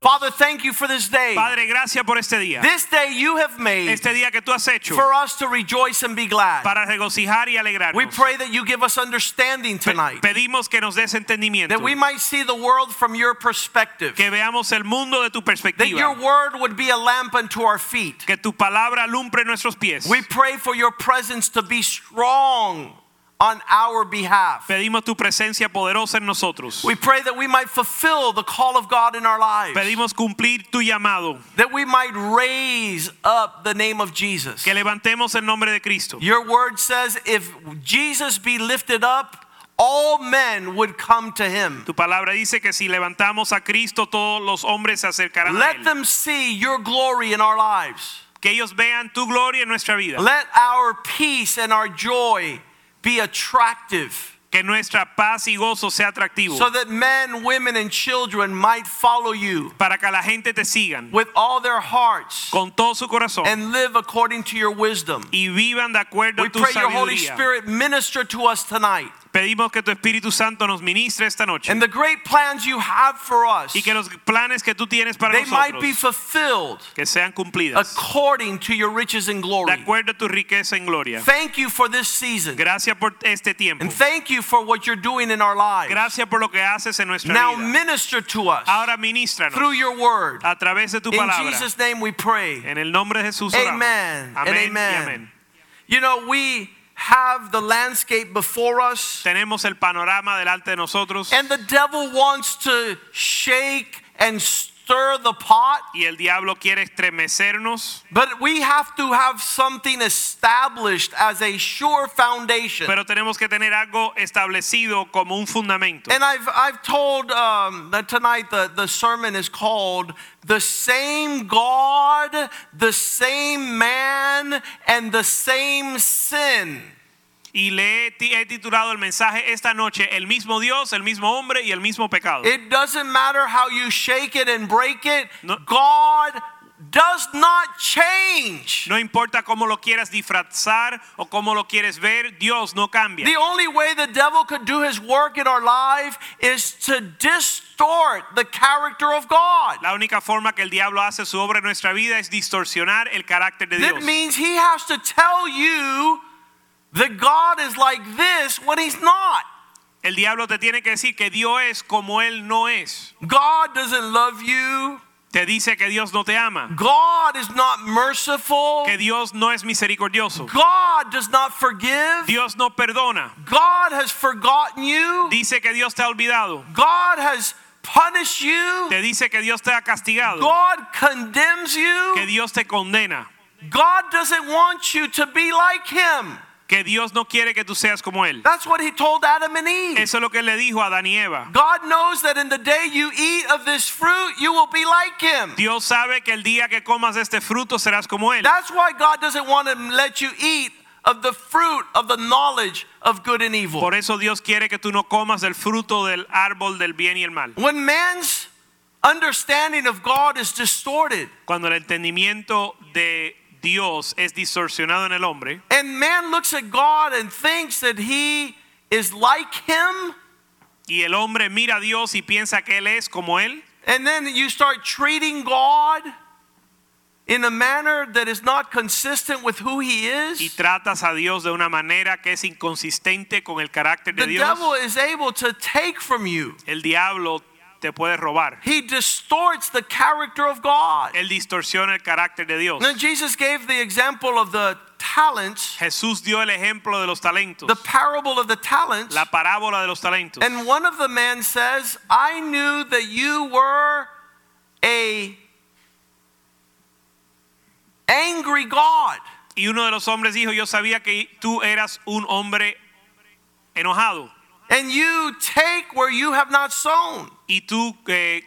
Father, thank you for this day. Padre, gracias por este día. This day you have made Este día que tú has hecho for us to rejoice and be glad. para regocijar y alegrarnos. We pray that you give us understanding Pe- tonight, Pedimos que nos des entendimiento. that we might see the world from your perspective, que veamos el mundo de tu perspectiva. that your word would be a lamp unto our feet. Que tu palabra alumbre nuestros pies. We pray for your presence to be strong on our behalf. Pedimos tu presencia poderosa en nosotros. We pray that we might fulfill the call of God in our lives, Pedimos cumplir tu llamado. that we might raise up the name of Jesus. Que levantemos el nombre de Cristo. Your word says if Jesus be lifted up, all men would come to him. Tu palabra dice que si levantamos a Cristo, todos los hombres se acercarán a Let Él. them see your glory in our lives. Que ellos vean tu gloria en nuestra vida. Let our peace and our joy be attractive Que nuestra paz y gozo sea atractivo. so that men, women, and children might follow you para que la gente te sigan with all their hearts con todo su corazón. and live according to your wisdom. y vivan de acuerdo We a tu pray your Holy. Spirit minister to us tonight Pedimos que tu Espíritu Santo nos ministre esta noche and the great plans you have for us, y que los planes que tú tienes para they might be fulfilled que sean cumplidas according to your riches and de glory. acuerdo a tu riqueza en gloria. Thank you for this season. Gracias por este tiempo. And thank you for what you're doing in our lives. Gracias por lo que haces en nuestra Now vida. minister to us Ahora ministranos through your word. a través de tu In. Jesus' name we pray. En el nombre de Jesús oramos. Amen Amén y amen. amén. You know, we have the landscape before us, Tenemos el panorama delante de nosotros and the devil wants to shake and stir the pot. y el diablo quiere estremecernos, But we have to have something established as a sure foundation. pero tenemos que tener algo establecido como un fundamento. And I've, I've told um, that tonight the, the sermon is called The Same God, the Same Man, and the Same Sin. Y le he ti- he titulado el mensaje esta noche, el mismo Dios, el mismo hombre y el mismo pecado. It doesn't matter how you shake it and break it, No. God does not change. No importa cómo lo quieras disfrazar o cómo lo quieres ver, Dios no cambia. The only way the devil could do his work in our life is to distort the character of God. La única forma que el diablo hace su obra en nuestra vida es distorsionar el carácter de That Dios. means he has to tell you that God is like this when he's not. El diablo te tiene que decir que Dios es como él no es. God doesn't love you. Te dice que Dios no te ama, God is not merciful. que Dios no es misericordioso. God does not forgive. Dios no perdona. God has forgotten you. Dice que Dios te ha olvidado. God has punished you. Te dice que Dios te ha castigado. God condemns you. Que. Dios te condena. God doesn't want you to be like him. Que Dios no quiere que tú seas como él. That's what he told Adam and Eve. Eso es lo que le dijo a Adán y Eva. God knows that in the day you eat of this fruit, you will be like him. Dios sabe que el día que comas este fruto serás como él. That's why God doesn't want to let you eat of the fruit of the knowledge of good and evil. Por eso Dios quiere que tú no comas el fruto del árbol del bien y el mal. When man's understanding of God is distorted Cuando el entendimiento de Dios es distorsionado en el hombre and man looks at God and thinks that he is like him, y el hombre mira a Dios y piensa que él es como él, and then you start treating God in a manner that is not consistent with who he is. y tratas a Dios de una manera que es inconsistente con el carácter de the Dios, devil is able to take from you. el diablo te puede robar. He distorts the character of God. Él distorsiona el carácter de Dios. Then Jesus gave the example of the talents, Jesús dio el ejemplo de los talentos, the parable of the talents. la parábola de los talentos. And one of the men says, I knew that you were a angry God. Y uno de los hombres dijo, yo sabía que tú eras un hombre enojado And you take where you have not sown. y tú, eh,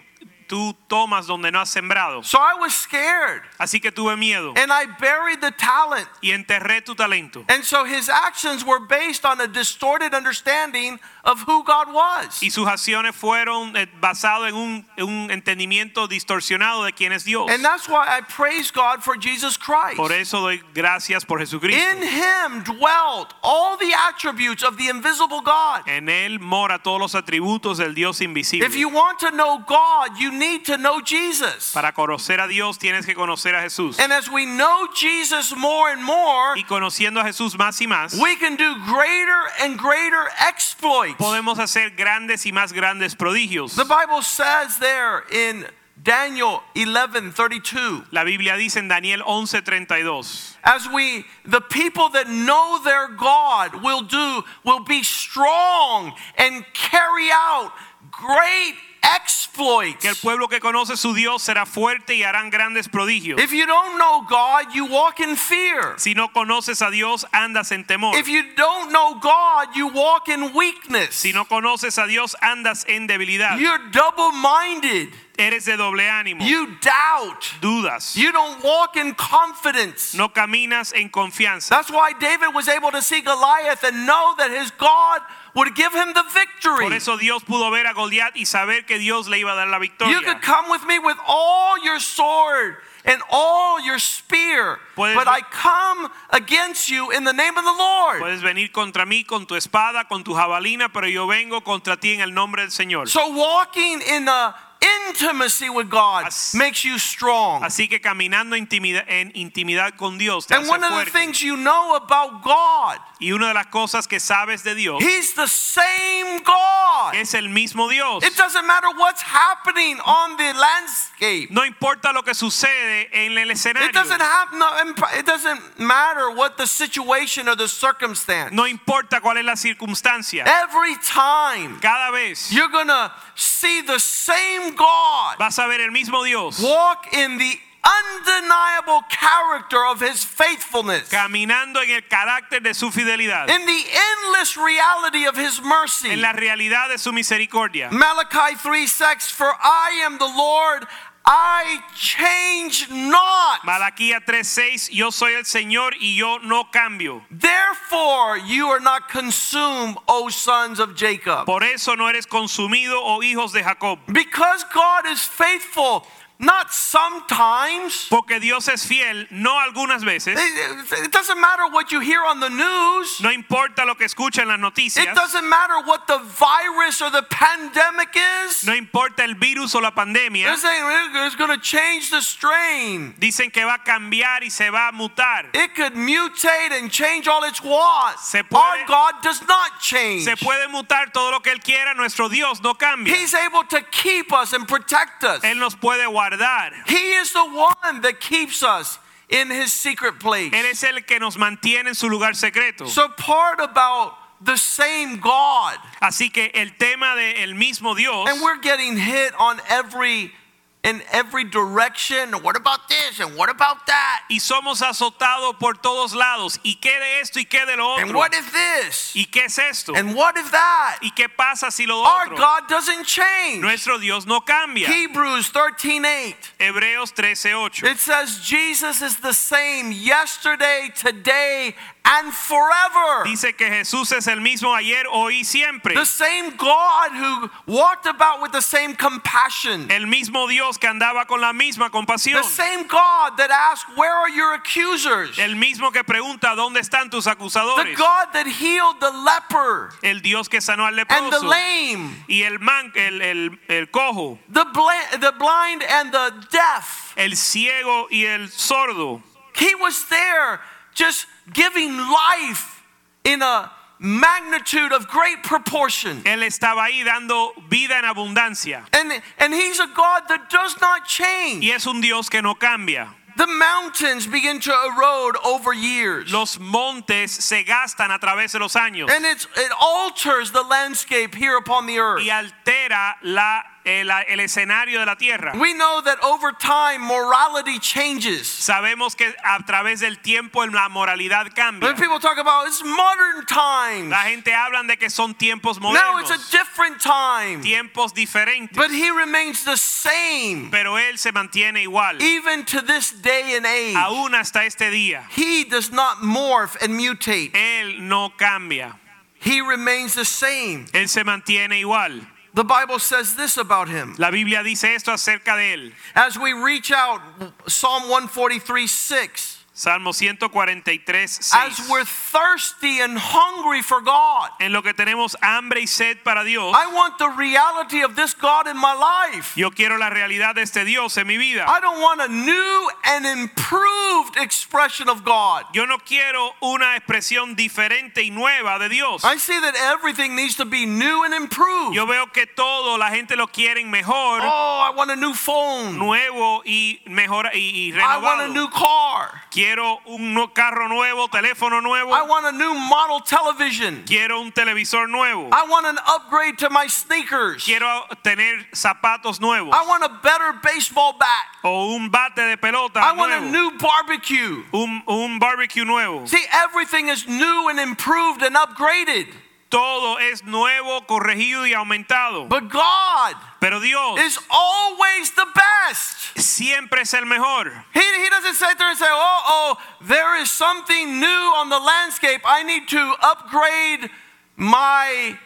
tú tomas donde no has sembrado. So I was scared Así que tuve miedo and I buried the talent. y enterré tu talento. And so his actions were based on a distorted understanding of who God was. Y sus acciones fueron eh, basadas en un, un entendimiento distorsionado de quién es Dios. And that's why I praise God for Jesus Christ. Por eso doy gracias por Jesucristo. In him dwelt all the attributes of the invisible God. En él mora todos los atributos del Dios invisible. If you want to know God, you need to know Jesus. Para conocer a Dios tienes que conocer a Jesús. And as we know Jesus more and more, Y conociendo a Jesús más y más, we can do greater and greater exploits. podemos hacer grandes y más grandes prodigios. The Bible says there in Daniel 11:32, La Biblia dice en Daniel 11:32, as we the people that know their God will do will be strong and carry out great exploits. que el pueblo que conoce su Dios será fuerte y harán grandes prodigios. If you don't know God, you walk in fear. Si no conoces a Dios, andas en temor. If you don't know God, you walk in weakness. Si no conoces a Dios, andas en debilidad. You're double minded. Eres de doble ánimo. You doubt. Dudas. You don't walk in confidence. No caminas en confianza. That's why David was able to see Goliath and know that his God would give him the victory. Por eso Dios pudo ver a Goliat y saber que Dios le iba a dar la victoria. You could come with me with all your sword and all your spear, Puedes- but I come against you in the name of the Lord. Puedes venir contra mí con tu espada, con tu jabalina, pero yo vengo contra ti en el nombre del Señor. So walking in the intimacy with God As- makes you strong. Así que caminando intimida- en intimidad con Dios te And hace one of the things you know about God, Y una de las cosas que sabes de Dios He's the same God. es el mismo Dios. It doesn't matter what's happening on the landscape. No importa lo que sucede en el escenario. It doesn't have no, it doesn't matter what the situation or the circumstance. No importa cuál es la circunstancia. Every time Cada vez you're gonna see the same God vas a ver el mismo Dios walk in the undeniable character of His faithfulness, caminando en el carácter de su fidelidad, in the endless reality of His mercy. en la realidad de su misericordia. Malachi 3 6 For I am the Lord, I change not. Malaquía 3:6 Yo soy el Señor y yo no cambio. Therefore, you are not consumed, O sons of Jacob. Por eso no eres consumido, oh hijos de Jacob. Because God is faithful, not sometimes. Porque Dios es fiel, no algunas veces. It it doesn't matter what you hear on the news. No importa lo que escucha en las It doesn't matter what the virus or the pandemic is. No importa el virus o la pandemia. They're saying it's going to change the strain. Dicen que va a cambiar y se va a mutar. It could mutate and change all its. Se puede- Our God does not change. Se puede mutar todo lo que Él quiera, nuestro Dios no cambia. He's able to keep us and protect us. Él nos puede guardar. He is the one that keeps us in his secret place. Él es el que nos mantiene en su lugar secreto. So part about the same God, Así que el tema del mismo Dios, and we're getting hit on every in every direction. What about this and what about that? y somos azotados por todos lados. ¿Y qué de esto y qué de lo And otro? what if this? ¿Y qué es esto? And what if that? ¿Y qué pasa si lo Our otro? God doesn't change. Nuestro Dios no cambia. Hebrews 13:8. Hebreos 13:8. It says Jesus is the same yesterday, today, and forever. Dice que Jesús es el mismo ayer, hoy y siempre. The same God who walked about with the same compassion. El mismo Dios que andaba con la misma compasión. The same God that asked, Where are your accusers? El mismo que pregunta dónde están tus The acusadores. God that healed the leper El Dios que sanó al and the lame, y el man, el, el, el cojo, the, bla- the blind and the deaf. el ciego y el sordo. He was there just giving life in a magnitude of great proportion. Él estaba ahí dando vida en abundancia. And, and he's a God that does not change. Y es un Dios que no cambia. The mountains begin to erode over years. Los montes se gastan a través de los años And it's, it alters the landscape here upon the earth. y altera la el, el escenario de la tierra. We know that over time morality changes. Sabemos que a través del tiempo la moralidad cambia. When people talk about it's modern times. La gente habla de que son tiempos Now modernos, it's a different time. tiempos diferentes, But he remains the same pero él se mantiene igual, even to this day and age. aún hasta este día. He does not morph and mutate. Él no cambia, He remains the same. él se mantiene igual. The Bible says this about him. La Biblia dice esto acerca de él. As we reach out, Psalm 143 6. Salmo 143, 6. As we're thirsty and hungry for God, En lo que tenemos hambre y sed para Dios, I want the reality of this God in my life. yo quiero la realidad de este Dios en mi vida. I don't want a new and improved expression of God. Yo no quiero una expresión diferente y nueva de Dios. I see that everything needs to be new and improved. Yo veo que todo la gente lo quieren mejor, Oh, I want a new phone. nuevo y mejor y, y I want a new car. Quiero un carro nuevo, teléfono nuevo. I want a new model television. Quiero un televisor nuevo. I want an upgrade to my sneakers. Quiero tener zapatos nuevos I want a better baseball bat. o un bate de pelota I want a new barbecue. Un, un barbecue nuevo. See, everything is new and improved and upgraded. Todo es nuevo, corregido y aumentado. But God Pero Dios is always the best. siempre es el mejor. He, he doesn't sit there and say, oh, oh, there is something new on the landscape. I need to upgrade my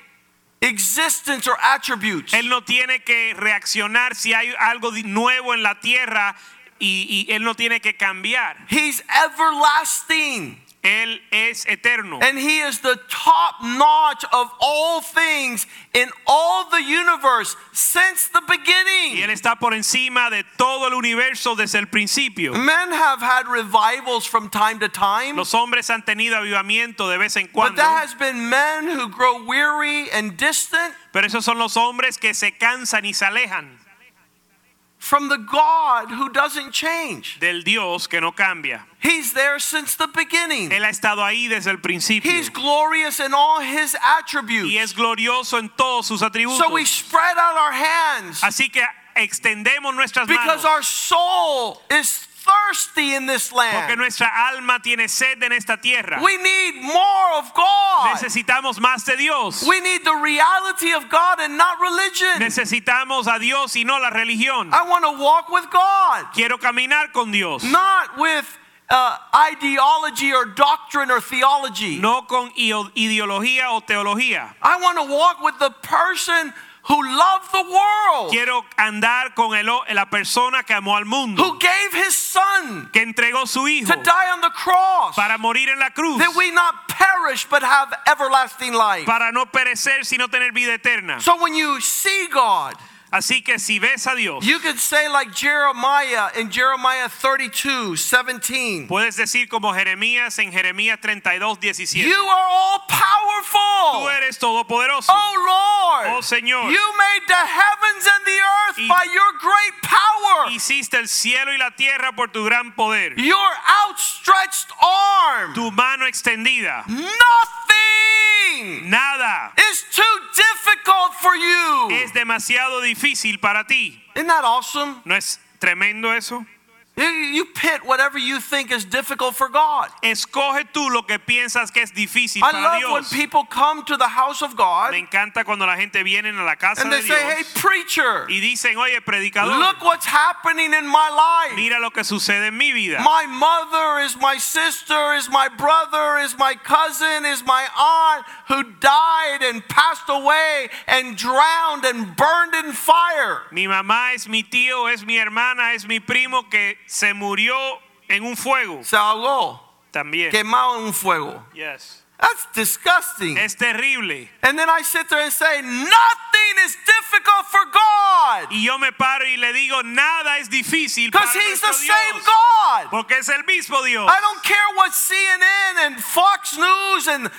existence or attributes. Él no tiene que reaccionar si hay algo nuevo en la tierra y, y él no tiene que cambiar. He's everlasting. Él es eterno. And he is the top notch of all things in all the universe since the beginning. Y él está por encima de todo el universo desde el principio. Men have had revivals from time to time, Los hombres han tenido avivamiento de vez en cuando. but that has been men who grow weary and distant pero esos son los hombres que se cansan y se alejan from the God who doesn't change. del Dios que no cambia. He's there since the beginning. Él ha estado ahí desde el principio He's glorious in all his attributes. y es glorioso en todos sus atributos. So we spread out our hands Así que extendemos nuestras because manos our soul is thirsty in this porque land. nuestra alma tiene sed en esta tierra. We need more of God. Necesitamos más de Dios. We need the reality of God and not religion. Necesitamos a Dios y no la religión. I want to walk with God, Quiero caminar con Dios, not with uh, ideology or doctrine or theology. no con ideología o teología. I want to walk with the person who loved the world, Quiero andar con el, la persona que amó al mundo, who gave his son que entregó su hijo to die on the cross, para morir en la cruz, that we not perish but have everlasting life. para no perecer sino tener vida eterna. So when you see God, Así que si ves a Dios, you could say like Jeremiah in Jeremiah 32, 17. puedes decir como Jeremías en Jeremías 32, 17. You are all powerful. Tú eres todopoderoso. Oh Lord. Oh, Señor. You made the heavens and the earth Y- by your great power. Hiciste el cielo y la tierra por tu gran poder. Your outstretched arm. Tu mano extendida. Nothing Nada is too difficult for you. es demasiado difícil para ti. Isn't that awesome? ¿No es tremendo eso? You, pit whatever you think is difficult for God. Escoge tú lo que piensas que es difícil I para love when people come to the house of God Me encanta cuando la gente viene a la casa and de they say, hey, preacher, y dicen, oye, predicador, look what's happening in my life. mira lo que sucede en mi vida. My mother is my sister, is my brother, is my cousin, is my aunt who died and passed away and drowned and burned in fire. Mi mamá es mi tío, es mi hermana, es mi primo que se murió en un fuego Se ahogó, también. quemado en un fuego. Yes. That's disgusting. Es terrible. And then I sit there and say, nothing is difficult for God Y yo me paro y le digo, nada es difícil para He's the same God. Porque es el mismo Dios. I don't care what CNN and Fox News and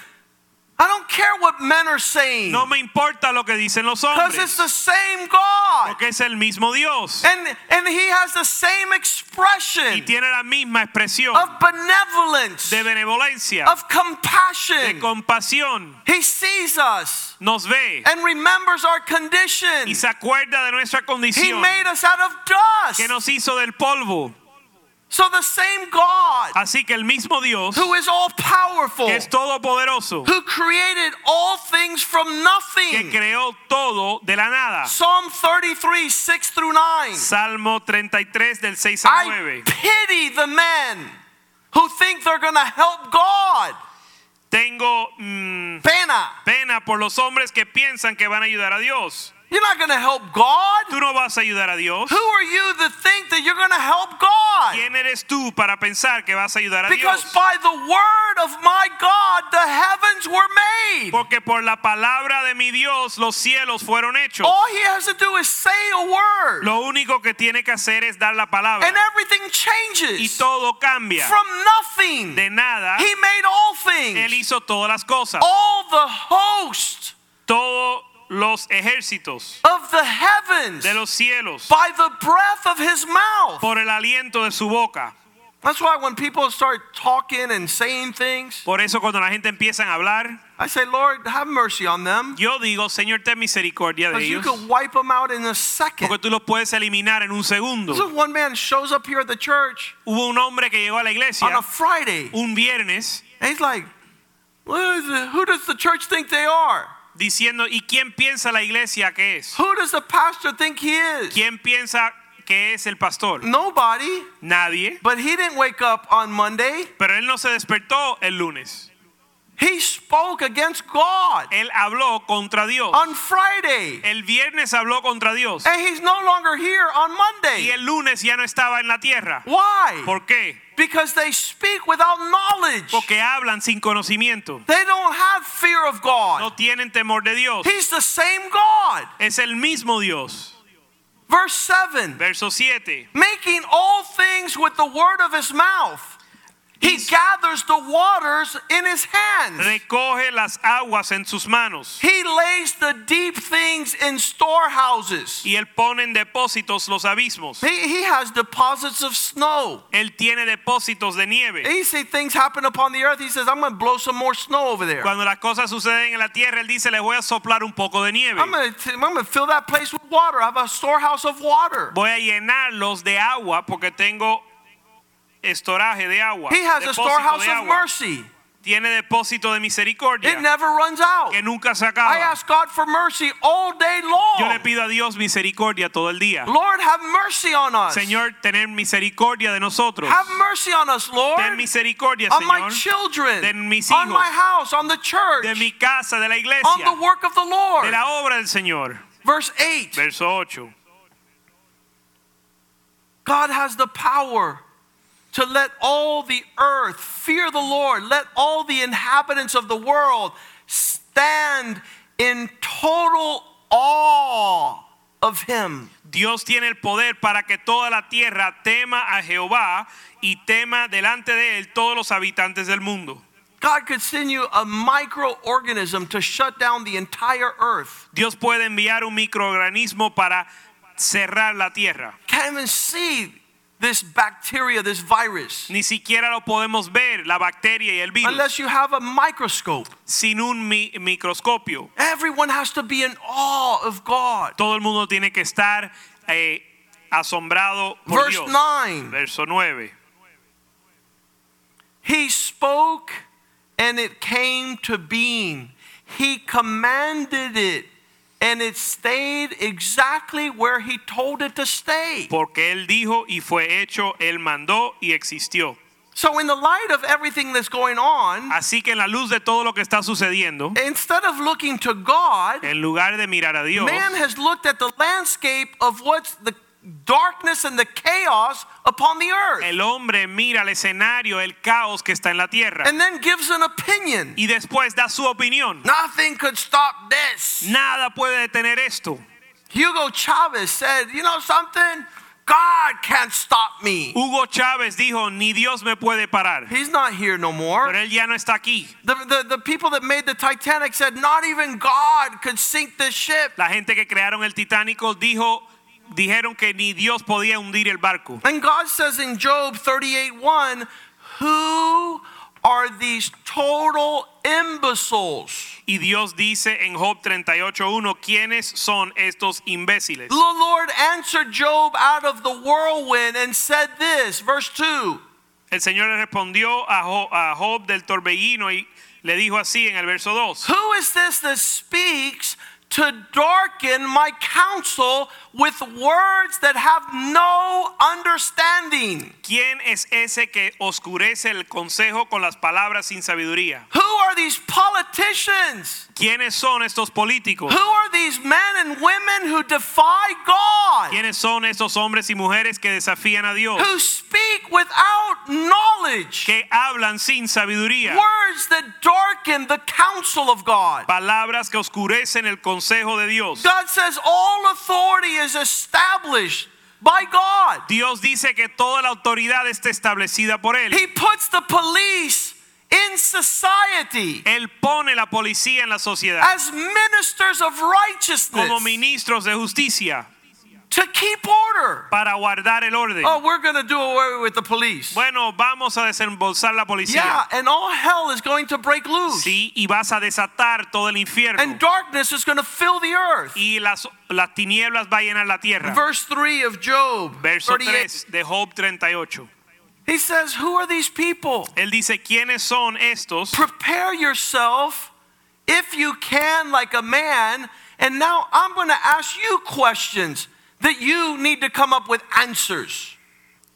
I don't care what men are saying No me importa lo que dicen los hombres. because it's the same God. Porque es el mismo Dios. And, and He has the same expression. Y tiene la misma expresión of benevolence, de benevolencia, of compassion. de compasión. He sees us nos ve and remembers our condition. y se acuerda de nuestra condición. He made us out of dust. que nos hizo del polvo. So the same God Así que el mismo Dios, who is all powerful, que es todopoderoso, who created all things from que nothing. creó todo de la nada. Psalm 33, 6 through 9. Salmo 33 del 6 al I pity the men who think they're going to help God. Tengo mm, Pena. pena por los hombres que piensan que van a ayudar a Dios. You're not going to help God. Tú no vas a ayudar a Dios. Who are you to think that you're going to help God? ¿Quién eres tú para pensar que vas a ayudar a Because Dios? by the word of my God, the heavens were made. Porque por la palabra de mi Dios los cielos fueron hechos. All he has to do is say a word, Lo único que tiene que hacer es dar la palabra. and everything changes. Y todo cambia. From nothing, De nada, he made all things. Él hizo todas las cosas. All the host Todos los ejércitos of the heavens de los cielos by the breath of his mouth. por el aliento de su boca. That's why when people start talking and saying things, Por eso cuando la gente empieza a hablar, I say, Lord, have mercy on them. yo digo, Señor, ten misericordia de Because you ellos. could wipe them out in a second. Porque tú los puedes eliminar en un segundo. Is one man shows up here at the church Hubo un hombre que llegó a la iglesia on a Friday. un viernes And he's like, what is it? who does the church think they are? Diciendo, ¿y quién piensa la iglesia que es? Who does the pastor think he is? ¿Quién piensa que es el pastor? Nobody. Nadie. But he didn't wake up on Monday. Pero él no se despertó el lunes. He spoke against God Él habló contra Dios. on Friday. El viernes habló contra Dios. And he's no longer here on Y Monday. el lunes ya no estaba en la tierra. Why? ¿Por qué? Because they speak without knowledge. Porque hablan sin conocimiento. They don't have fear of God. No tienen temor de Dios. He's the same God. Es el mismo Dios. Verse 7 Verso 7. making all things with the word of his mouth. He gathers the waters in his hands. Recoge las aguas en sus manos. He lays the deep things in storehouses. Y él pone en depósitos los abismos. He, he has deposits of snow. Él tiene depósitos de nieve. He see things happen upon the earth. He says, I'm going to blow some more snow over there. Cuando las cosas suceden en la tierra, él dice, le voy a soplar un poco de nieve. I'm going to I'm going to fill that place with water. I have a storehouse of water. Voy a llenarlos de agua porque tengo estoraje de agua. He has a storehouse of mercy. Tiene depósito de misericordia It never runs out. que nunca se I ask God for mercy all day Yo long. le pido a Dios misericordia todo el día. Lord, have mercy on us. Señor, tener misericordia de nosotros. Have mercy on us, Lord. Ten misericordia, On my children, de mis on my house, on the church, de mi casa, de la on the work of the Lord. de la obra del Señor. Verse 8 Verso 8. God has the power to let all the earth fear the Lord, let all the inhabitants of the world stand in total awe of Him. Dios tiene el poder para que toda la tierra tema a Jehová y tema delante de él todos los habitantes del mundo. God could send you a microorganism to shut down the entire earth. Dios puede enviar un microorganismo para cerrar la tierra. Can't even see this bacteria, this virus, Ni siquiera lo podemos ver, la bacteria y el virus, unless you have a microscope. sin un mi- microscopio. Everyone has to be in awe of God. Todo el mundo tiene que estar eh, asombrado por Verse Dios. 9 Verso 9. He spoke and it came to being. He commanded it and it stayed exactly where he told it to stay. Porque él dijo y fue hecho, él mandó y existió. So, in the light of everything that's going on, Así que en la luz de todo lo que está sucediendo, instead of looking to God, en lugar de mirar a Dios, man has looked at the landscape of what's the darkness and the chaos upon the earth el hombre mira el escenario, el caos que está en la tierra and then gives an opinion. y después da su opinión. Nothing could stop this. Nada puede detener esto. Hugo Chavez said, You know something? God can't stop me. Hugo Chávez dijo, ni Dios me puede parar. He's not here no more. Pero él ya no está aquí. The, the, the people that made the Titanic said, Not even God could sink this ship. La gente que crearon el Titanic dijo, dijeron que ni Dios podía hundir el barco. And God says in Job 38:1, Who are these total imbeciles? Y Dios dice en Job 38:1, ¿quiénes son estos imbéciles? The Lord answered Job out of the whirlwind and said this, verse 2. El Señor le respondió a Jo- a Job del torbellino y le dijo así en el verso 2. Who is this that speaks to darken my counsel with words that have no understanding? ¿Quién es ese que oscurece el consejo con las palabras sin sabiduría? Who are these politicians? ¿Quiénes son estos políticos? Who are these men and women who defy God? ¿Quiénes son estos hombres y mujeres que desafían a Dios? Who speak without knowledge? Que hablan sin sabiduría. Words that darken the counsel of God. Palabras que oscurecen el consejo de Dios. God says all authority is established by God. Dios dice que toda la autoridad está establecida por Él. He puts the police in society Él pone la policía en la sociedad as ministers of righteousness como ministros de justicia to keep order. para guardar el orden. Oh, we're going to do away with the police. Bueno, vamos a desembolsar la policía. Yeah, and all hell is going to break loose. Sí, y vas a desatar todo el infierno. And darkness is going to fill the earth. Y las, las tinieblas va a llenar la tierra. Verse 3 of Job Verso 38. 3 de Job 38. He says, Who are these people? Él dice, ¿quiénes son estos? Prepare yourself if you can, like a man. And now I'm going to ask you questions that you need to come up with answers.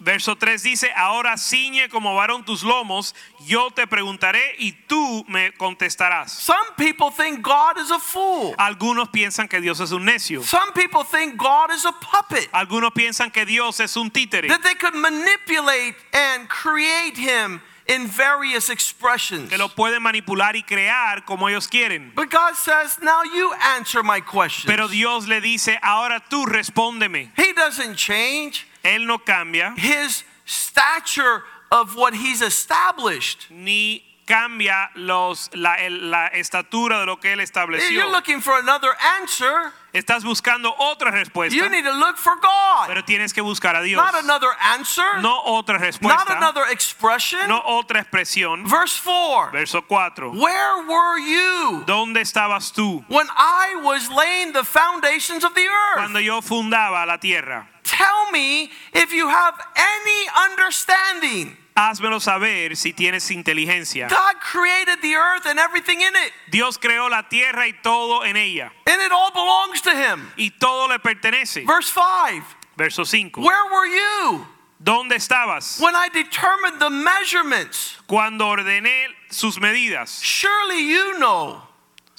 Verso 3 dice, ahora ciñe como varón tus lomos, yo te preguntaré y tú me contestarás. Some people think God is a fool. Algunos piensan que Dios es un necio. Some people think God is a puppet. Algunos piensan que Dios es un títere, That they could manipulate and create him in various expressions. que lo pueden manipular y crear como ellos quieren. But God says, Now you answer my questions. Pero Dios le dice, ahora tú respóndeme. He doesn't change Él no cambia his stature of what he's established. ni cambia los, la, la estatura de lo que Él If you're looking for another answer, Estás buscando otra respuesta, you need to look for God. pero tienes que buscar a Dios. Not another answer, No otra not another expression. no otra expresión. Verse 4 Verso 4. Where were you ¿Dónde estabas tú when I was laying the foundations of the earth? cuando yo fundaba la tierra? Tell me if you have any understanding. Házmelo saber si tienes inteligencia. God created the earth and everything in it, Dios creó la tierra y todo en ella. and it all belongs to Him. Y todo le pertenece. Verse 5 Verso 5. Where were you ¿Dónde estabas when I determined the measurements? cuando ordené sus medidas? Surely you know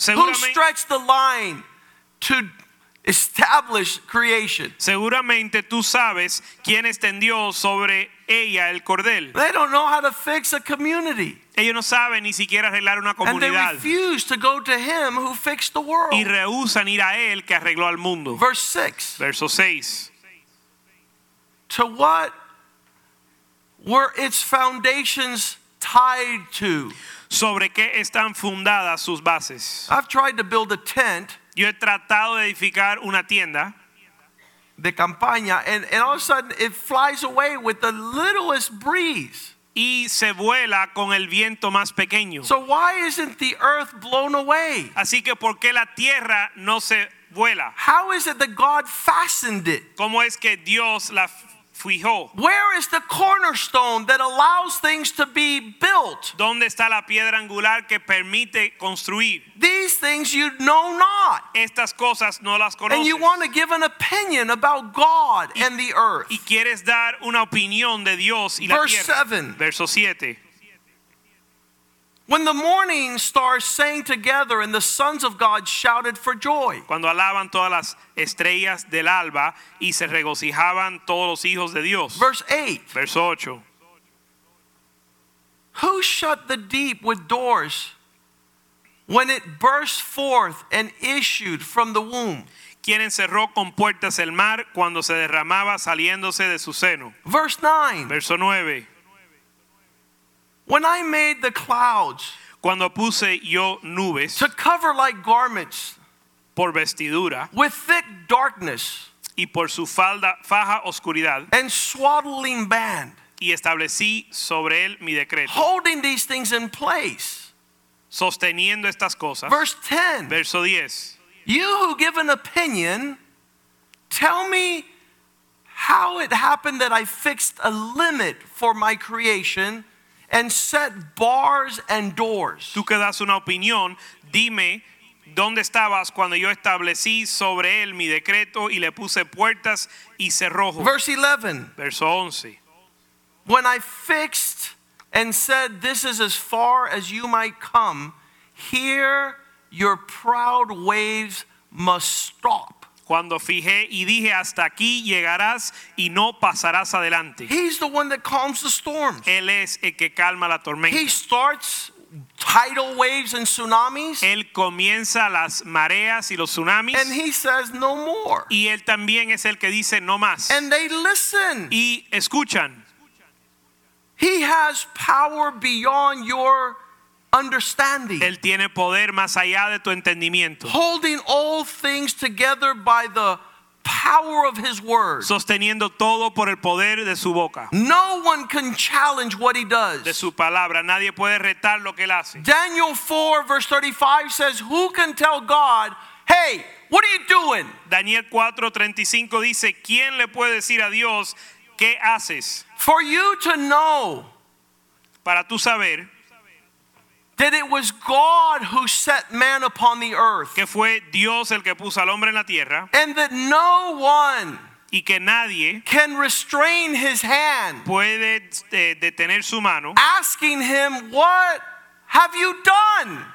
who stretched the line to establish creation. seguramente tú sabes quién extendió sobre ella el cordel. They don't know how to fix a community. Ellos no saben ni siquiera arreglar una And they comunidad refuse to go to him who fixed the world. y rehusan ir a él que arregló al mundo. Verse 6 Verso 6. To what were its foundations tied to? ¿Sobre qué están fundadas sus bases? I've tried to build a tent Yo he tratado de edificar una tienda de campaña, and, and all of a sudden it flies away with the littlest breeze. y se vuela con el viento más pequeño. So, why isn't the earth blown away? Así que ¿por qué la tierra no se vuela? How is it that God fastened it? ¿Cómo es que Dios la fijó? Where is the cornerstone that allows things to be built? ¿Dónde está la piedra angular que permite construir? These things you know not. Estas cosas no las conoces. And you want to give an opinion about God and the earth. Y quieres dar una opinión de Dios y la Verse tierra. 7. Verso 7. When the morning stars sang together and the sons of God shouted for joy. Cuando alaban todas las estrellas del alba y se regocijaban todos los hijos de Dios. Verse 8. Verso 8. Who shut the deep with doors when it burst forth and issued from the womb? ¿Quién encerró con puertas el mar cuando se derramaba saliéndose de su seno? Verse 9. Verso 9. When I made the clouds Cuando puse yo nubes to cover like garments por vestidura with thick darkness y por su falda faja oscuridad and swaddling band, y establecí sobre él mi decreto, holding these things in place. sosteniendo estas cosas. Verse 10 Verso 10. You who give an opinion, tell me how it happened that I fixed a limit for my creation and set bars and doors. Tú que das una opinión, dime dónde estabas cuando yo establecí sobre él mi decreto y le puse puertas y cerrojos. Verse 11 Verso 11. When I fixed and said, This is as far as you might come, here your proud waves must stop. Cuando fijé y dije hasta aquí llegarás y no pasarás adelante. He's the one that calms the storms. Él es el que calma la He starts tidal waves and tsunamis, Él comienza las mareas y los tsunamis and he says, No more. y él también es el que dice no más. And they listen. Y escuchan. He has power beyond your understanding, Él tiene poder más allá de tu entendimiento, holding all things together by the power of his word. sosteniendo todo por el poder de su boca, No one can challenge what he does. de su palabra. Nadie puede retar lo que él hace. Daniel 4, verse 35 says, Who can tell God, hey, what are you doing? Daniel 4:35 dice, ¿quién le puede decir a Dios qué haces? For you to know Para tú saber that it was God who set man upon the earth, que fue Dios el que puso al hombre en la tierra and that no one y que nadie can restrain his hand, puede eh, detener su mano asking him, What have you done?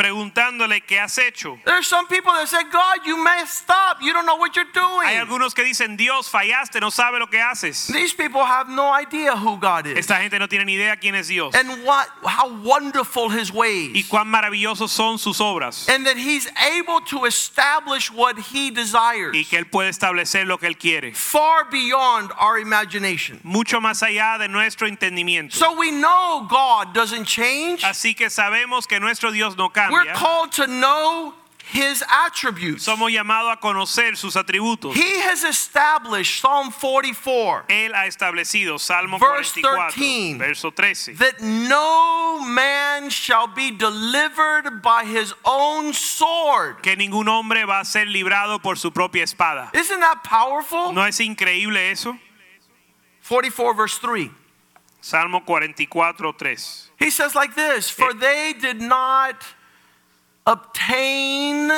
Preguntándole qué has hecho. There's some people that say, God, you messed up. You don't know what you're Hay algunos que dicen, Dios, fallaste, no sabe lo que haces. These people have no idea who God is Esta gente no tiene ni idea quién es Dios and what how wonderful his y ways. cuán maravillosos son sus obras And that he's able to establish what he desires y que Él puede establecer lo que Él quiere. far beyond our imagination. Mucho más allá de nuestro entendimiento. So we know God doesn't change. Así que sabemos que nuestro Dios no We're cambia. called to know his attributes. Somos llamados a conocer sus atributos. He has established Psalm 44 Él ha establecido, Salmo Verse 44, 13. verso 13, that no man shall be delivered by his own sword. que ningún hombre va a ser librado por su propia espada. Isn't that powerful? ¿No es increíble eso? 44 verse 3. Salmo 44, 3. He says like this, for eh, they did not obtain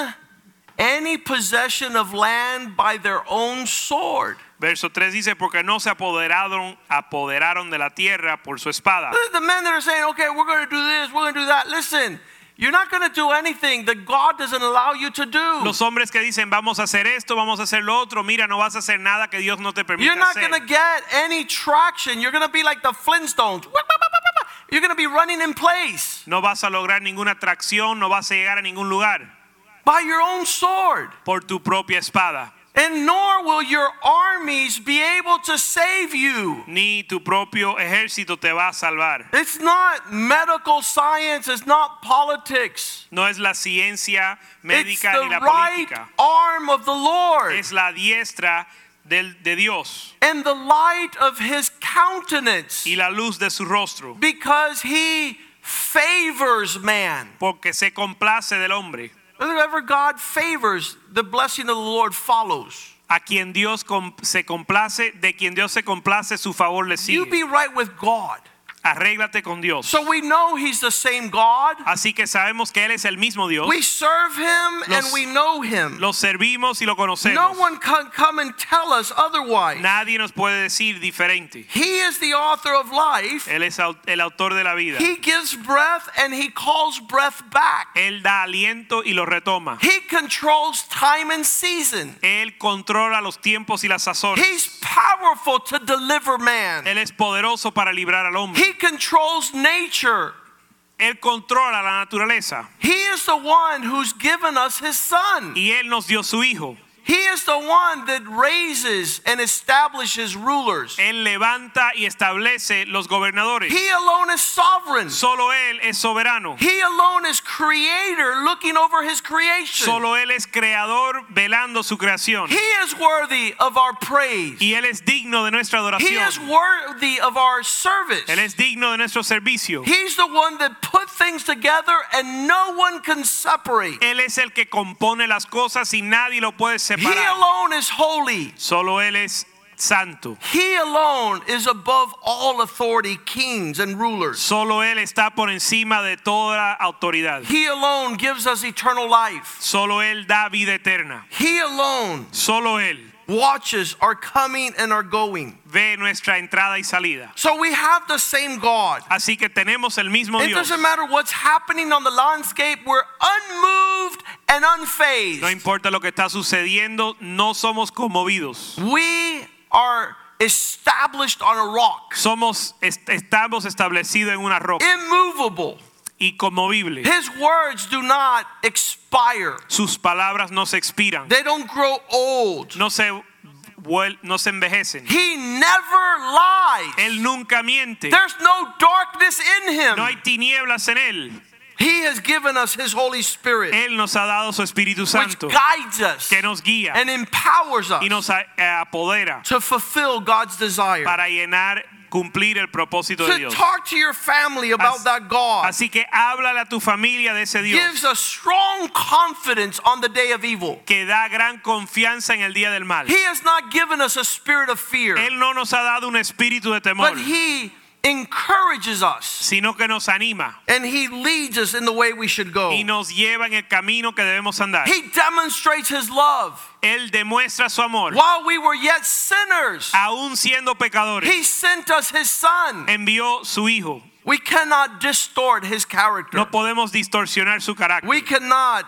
any possession of land by their own sword. Verso 3 dice, porque no se apoderaron, apoderaron de la tierra por su espada. The men that are saying, okay, we're going to do this, we're going to do that. Listen, you're not going to do anything that God doesn't allow you to do. Los hombres que dicen, vamos a hacer esto, vamos a hacer lo otro, mira, no vas a hacer nada que Dios no te permita You're not going to get any traction. You're going to be like the Flintstones. You're going to be running in place No vas a lograr ninguna atracción, no vas a llegar a ningún lugar by your own sword. por tu propia espada. And nor will your armies be able to save you. Ni tu propio ejército te va a salvar. It's not medical science, it's not politics. No es la ciencia It's médica ni the la right política. arm of the Lord Es la diestra del, de Dios and the light of his countenance y la luz de su rostro. because he favors man. Porque se complace del hombre. Whenever God favors, the blessing of the Lord follows. A quien Dios se complace, de quien Dios se complace, su favor le You sigue. be right with God. Arréglate con Dios. So we know he's the same God. Así que sabemos que Él es el mismo Dios. We serve him and we know him. Lo servimos y lo conocemos. No one can come and tell us otherwise. Nadie nos puede decir diferente. He is the author of life. Él es el autor de la vida. He gives breath and he calls breath back. Él da aliento y lo retoma. He controls time and season. Él controla los tiempos y las sazones. He's powerful to deliver man. Él es poderoso para librar al hombre. He controls nature. Él controla la naturaleza. He is the one who's given us his son. Y Él nos dio su Hijo. He is the one that raises and establishes rulers. Él levanta y establece los gobernadores. He alone is sovereign. Solo Él es soberano. He alone is creator looking over his creation. Solo Él es creador velando su creación. He is worthy of our praise. Y Él es digno de nuestra adoración. He is worthy of our service. Él es digno de nuestro servicio. He's the one that put things together and no one can separate. Él es el que compone las cosas y nadie lo puede He alone is holy. Solo Él es santo. He alone is above all authority, kings and rulers. Solo Él está por encima de toda autoridad. He alone gives us eternal life. Solo Él da vida eterna. He alone Solo Él watches our coming and our going. ve nuestra entrada y salida. So we have the same God. Así que tenemos el mismo It Dios. doesn't matter what's happening on the landscape, we're unmoved and unfazed. No importa lo que está sucediendo, no somos conmovidos. We are established on a rock, Somos est- estamos establecidos en una roca immovable. His words do not expire, Sus palabras no se expiran, they don't grow old. no se no se envejecen. He never lies. Él nunca miente. There's no darkness in him. No hay tinieblas en él. He has given us his Holy Spirit, Él nos ha dado su Espíritu Santo. which guides us que nos guía and empowers us y nos apodera to fulfill God's desire. para llenar, cumplir el propósito de Dios. talk to your family about As- that God Así que háblale a tu familia de ese Dios gives us strong confidence on the day of evil. que da gran confianza en el día del mal. He has not given us a spirit of fear, Él no nos ha dado un espíritu de temor, but He encourages us sino que nos anima and He leads us in the way we should go. y nos lleva en el camino que debemos andar. He demonstrates His love. Él demuestra su amor. While we were yet sinners, Aún siendo pecadores, He sent us His Son. envió su Hijo. We cannot distort His character. No podemos distorsionar su carácter. We cannot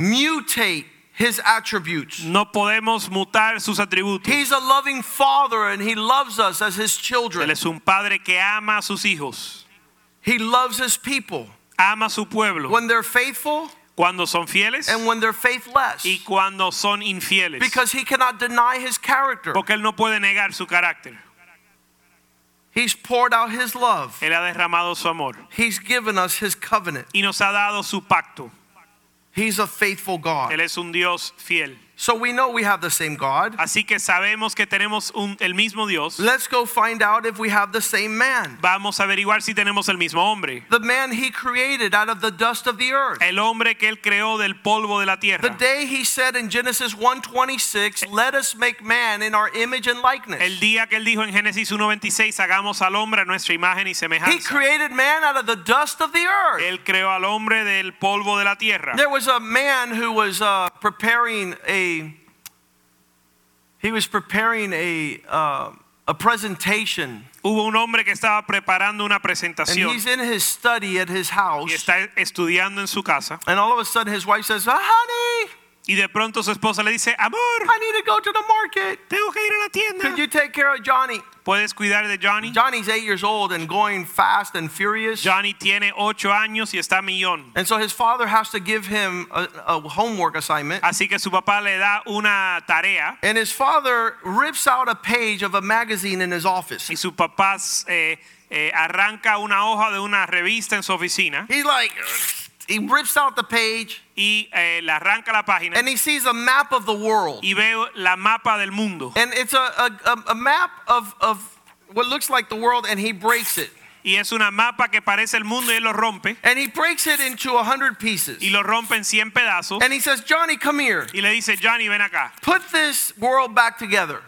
mutate His attributes. No podemos mutar sus atributos. He's a loving Father and He loves us as His children. Él es un padre que ama a sus hijos, He loves His people ama a su pueblo when they're faithful cuando son fieles and when they're faithless y cuando son infieles. because He cannot deny His character. Porque Él no puede negar su carácter. He's poured out His love, Él ha derramado su amor He's given us His covenant. y nos ha dado su pacto. He's a faithful God. Él es un Dios fiel. So we know we have the same God. Así que sabemos que tenemos un- el mismo Dios. Let's go find out if we have the same man. Vamos a averiguar si tenemos el mismo hombre. The man he created out of the dust of the earth. El hombre que él creó del polvo de la tierra. The day he said in Genesis 1:26, "Let us make man in our image and likeness." El día que él dijo en Génesis 1:26, hagamos al hombre a nuestra imagen y semejanza." He created man out of the dust of the earth. Él creó al hombre del polvo de la tierra. There was a man who was uh, preparing a he was preparing a uh, a presentation Hubo un hombre que estaba preparando una presentación. and he's in his study at his house. y está estudiando en su casa and all of a sudden his wife says, "Ah, "Honey, y de pronto su esposa le dice, amor, I need to go to the market. tengo que ir a la Could you take care of Johnny?" ¿Puedes cuidar de Johnny? Johnny's 8 years old and going fast and furious. Johnny tiene ocho años y está millón. And so his father has to give him a, a homework assignment. Así que su papá le da una tarea And his father rips out a page of a magazine in his office. y su papá eh, eh, arranca una hoja de una revista en su oficina He's like, he rips out the page y eh, le arranca la página and he sees a map of the world. y ve la mapa del mundo. And it's a, a, a- map of, of what looks like the world, and he breaks it. Y es una mapa que parece el mundo y él lo rompe And he breaks it into a hundred pieces. y lo rompe en 100 pedazos And he says, Johnny, come here. y le dice, Johnny, ven acá. Put this world back together.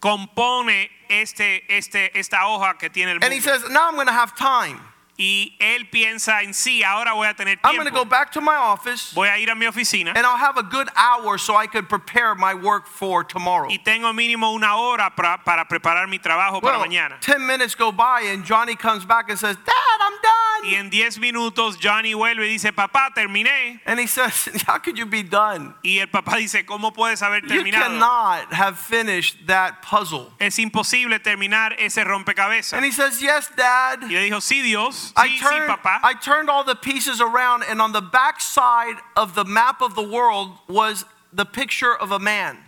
Compone este, este, esta hoja que tiene el And he says, now I'm going to have time. Y él piensa en sí, ahora voy a tener I'm going to go back to my office. Voy a ir a mi oficina and I'll have a good hour so I could prepare my work for tomorrow. y tengo mínimo una hora pra- para preparar mi trabajo para Well, mañana. 10 minutes go by and Johnny comes back and says, Dad, I'm Y en 10 minutos Johnny vuelve y dice, papá, terminé. And he says, How could you be done? Y el papá dice, ¿cómo puedes haber You terminado? cannot have finished that puzzle. Es imposible terminar ese rompecabezas. And he says, Yes, Dad. Y le dijo, sí, Dios, I sí, sí, turned, papá. I turned all the pieces around, and on the back side of the map of the world was the picture of a man.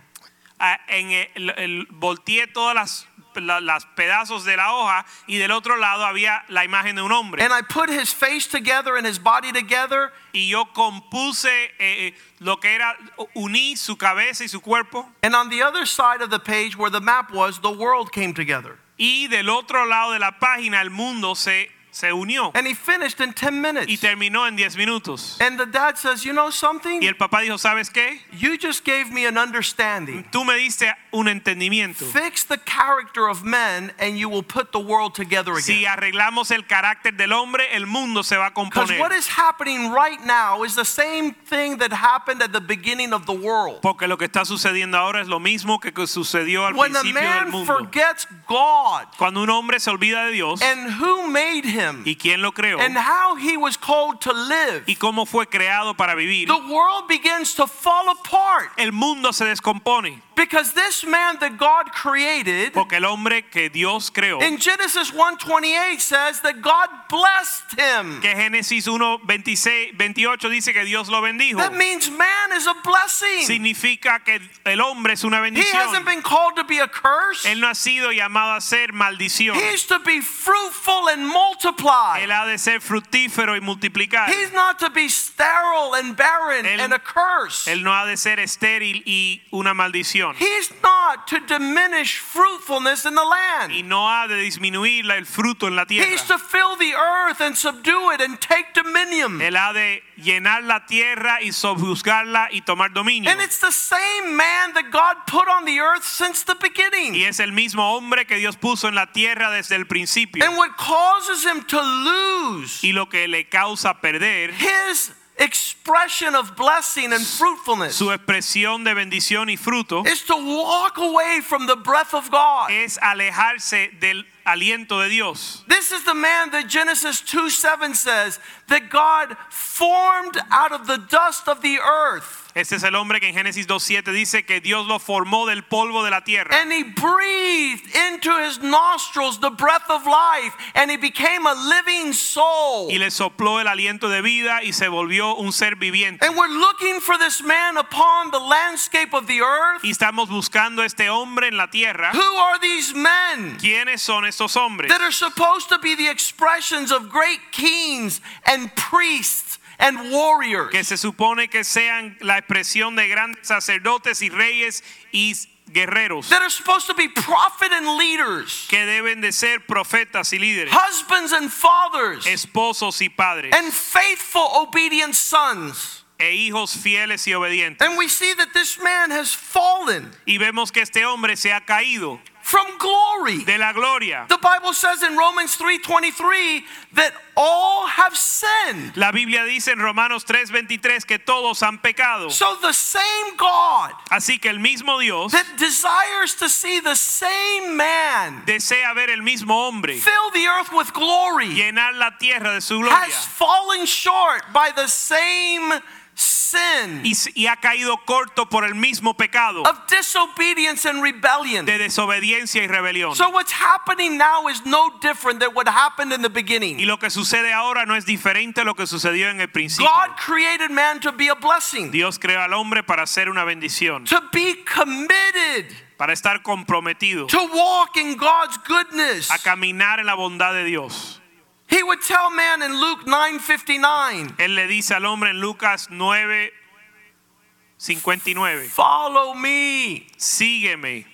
Ah, en el, el- volteé todas las, la- las pedazos de la hoja y del otro lado había la imagen de un hombre. And I put his face together and his body together. y yo compuse eh, eh, lo que era, uní su cabeza y su cuerpo. And on the other side of the page where the map was, the world came together. Y del otro lado de la página el mundo se, se unió And he finished in 10 y minutes. terminó en 10 minutos. And the dad says, You know something? Y el papá dijo, ¿sabes qué? You just gave me an understanding. Tú me diste un entendimiento. Fix the character of men and you will put the world together Si again. arreglamos el carácter del hombre, el mundo se va a Because what componer. is happening right now is the same thing that happened at the beginning of the world. Porque lo que está sucediendo ahora es lo mismo que sucedió al When principio del man mundo. forgets God Cuando un hombre se olvida de Dios and who made him y quién lo creó and how he was called to live, y cómo fue creado para vivir, the world begins to fall apart. el mundo se descompone. Because this man that God created Porque el hombre que Dios creó, in Genesis 1:28 says that God blessed him. que Génesis 1, 26, 28 dice que Dios lo bendijo, That means man is a blessing. significa que el hombre es una He hasn't bendición. been called to be a curse. Él no ha sido llamado a ser maldición. He's to be fruitful and multiply. Él ha de ser fructífero y multiplicar. He's not to be sterile and barren Él- and a curse. Él no ha de ser estéril y una maldición. He's not to diminish fruitfulness in the Y land. no ha de disminuir el fruto en la He's to fill the earth and subdue it and take dominion. Él ha de llenar la tierra y y tomar dominio. And it's the same man that God put on the earth since the beginning. Y es el mismo hombre que Dios puso en la tierra desde el principio. And what causes him to lose Y lo que le causa perder his expression of blessing and fruitfulness su expresión de bendición y fruto is to walk away from the breath of God. es alejarse del aliento de Dios. This is the man that Genesis 2 7 says that God formed out of the dust of the earth. Este es el hombre que en Génesis 2.7 dice que Dios lo formó del polvo de la tierra. And he breathed into his nostrils the breath of life, and he became a living soul. Y le sopló el aliento de vida y se volvió un ser viviente. And we're looking for this man upon the landscape of the earth. Y estamos buscando este hombre en la tierra. Who are these men ¿Quiénes son estos hombres? that are supposed to be the expressions of great kings and priests and warriors? Que se supone que sean la expresión de grandes sacerdotes y reyes y guerreros. That are supposed to be prophet and leaders, Que deben de ser profetas y líderes. husbands and fathers, Esposos y padres. and faithful, obedient sons. E hijos fieles y obedientes. And we see that this man has fallen Y vemos que este hombre se ha caído from glory. de la gloria. The Bible says in Romans 3:23 that all have sinned. La Biblia dice en Romanos 3:23 que todos han pecado. So the same God Así que el mismo Dios that desires to see the same man desea ver el mismo hombre fill the earth with glory llenar la tierra de su gloria has fallen short by the same sin y, y ha caído corto por el mismo pecado of disobedience and rebellion. de desobediencia y rebelión. So what's happening now is no different than what happened in the beginning. Y lo que sucede ahora no es diferente a lo que sucedió en el principio. God created man to be a blessing, Dios creó al hombre para ser una bendición, to be committed, para estar comprometido to walk in God's goodness. a caminar en la bondad de Dios. He would tell man in Luke 9:59, Él le dice al hombre en Lucas 9, 59, "Follow me." sígueme.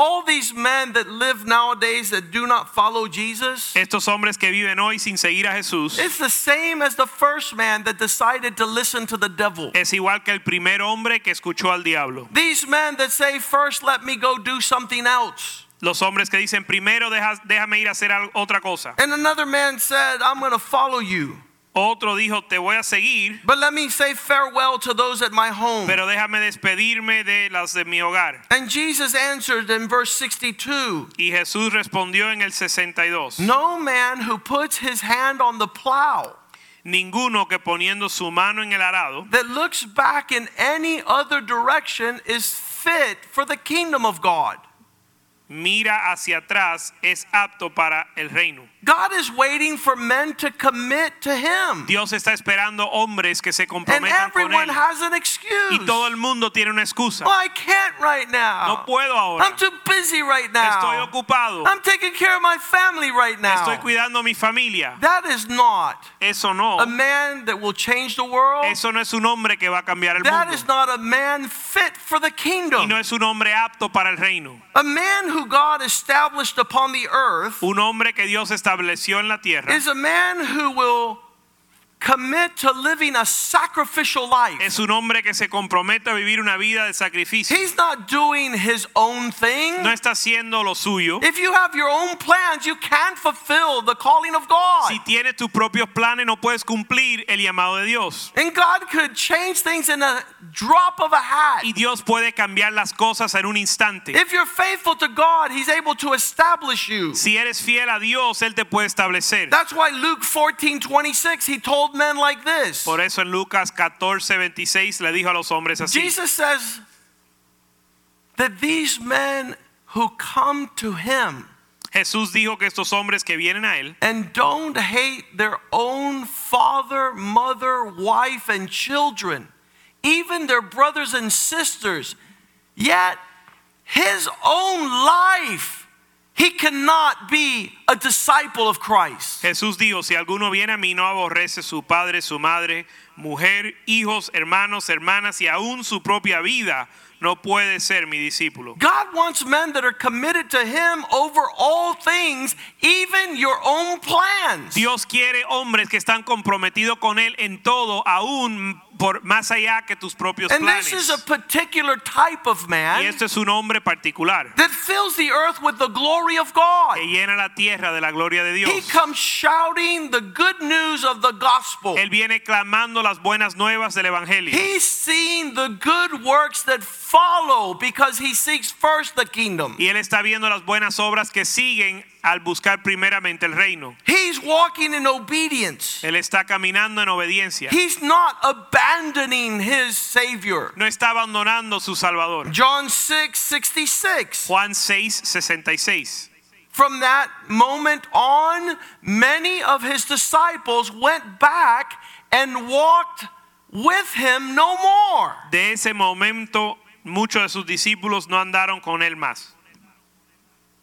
All these men that live nowadays that do not follow Jesus, Estos hombres que viven hoy sin seguir a Jesús it's the same as the first man that decided to listen to the devil. es igual que el primer hombre que escuchó al diablo. These men that say, First, let me go do something else. Los hombres que dicen primero deja- déjame ir a hacer otra cosa. And another man said, I'm going to follow you. Otro dijo te voy a seguir, But let me say farewell to those at my home. pero déjame despedirme de las de mi hogar. And Jesus answered in verse 62 Y Jesús respondió en el 62. No man who puts his hand on the plow Ninguno que poniendo su mano en el arado that looks back in any other direction is fit for the kingdom of God. Mira hacia atrás es apto para el reino. God is waiting for men to commit to Him. Dios está esperando hombres que se And comprometan con everyone él. has an excuse. Y todo el mundo tiene una excusa. Well, I can't right now. No puedo ahora. I'm too busy right now. Estoy ocupado. I'm taking care of my family right now. Estoy cuidando mi familia. That is not Eso no. a man that will change the world. Eso no es un hombre que va a cambiar el That mundo. is not a man fit for the Y kingdom. no es un hombre apto para el reino. A man who God established upon the earth Un hombre que Dios estableció en la tierra is a man who will commit to living a sacrificial life. es un hombre que se compromete a vivir una vida de sacrificio. He's not doing his own thing. No está haciendo lo suyo. If you have your own plans, you can't fulfill the calling of God. Si tienes tus propios planes, no puedes cumplir el llamado de Dios. And God could change things in a drop of a hat. Y Dios puede cambiar las cosas en un instante. If you're faithful to God, He's able to establish you. Si eres fiel a Dios, Él te puede establecer. That's why Luke 14 26, He told men like this. Por eso en Lucas 14, 26 le dijo a los hombres así. Jesus says that these men who come to Him Jesús dijo que estos hombres que vienen a Él and don't hate their own father, mother, wife, and children, even their brothers and sisters, yet his own life, he cannot be a disciple of Christ. Jesús dijo, si alguno viene a mí no aborrece su padre, su madre, mujer, hijos, hermanos, hermanas y aún su propia vida, no puede ser mi discípulo. God wants men that are committed to him over all things, even your own plans. Dios quiere hombres que están comprometidos con Él en todo, aún por más allá que tus propios And this is a particular type of man Y este es un hombre particular that fills the earth with the glory of God. que llena la tierra de la gloria de Dios. He comes shouting the good news of the gospel. Él viene clamando las buenas nuevas del Evangelio. He's seeing the good works that follow because he seeks first the kingdom. Y Él está viendo las buenas obras que siguen al buscar primeramente el reino. He's walking in obedience. Él está caminando en obediencia. He's not abandoning his Savior. No está abandonando su Salvador. John 6 66. Juan 6, 66. From that moment on, many of his disciples went back and walked with him no more. De ese momento, muchos de sus discípulos no andaron con él más.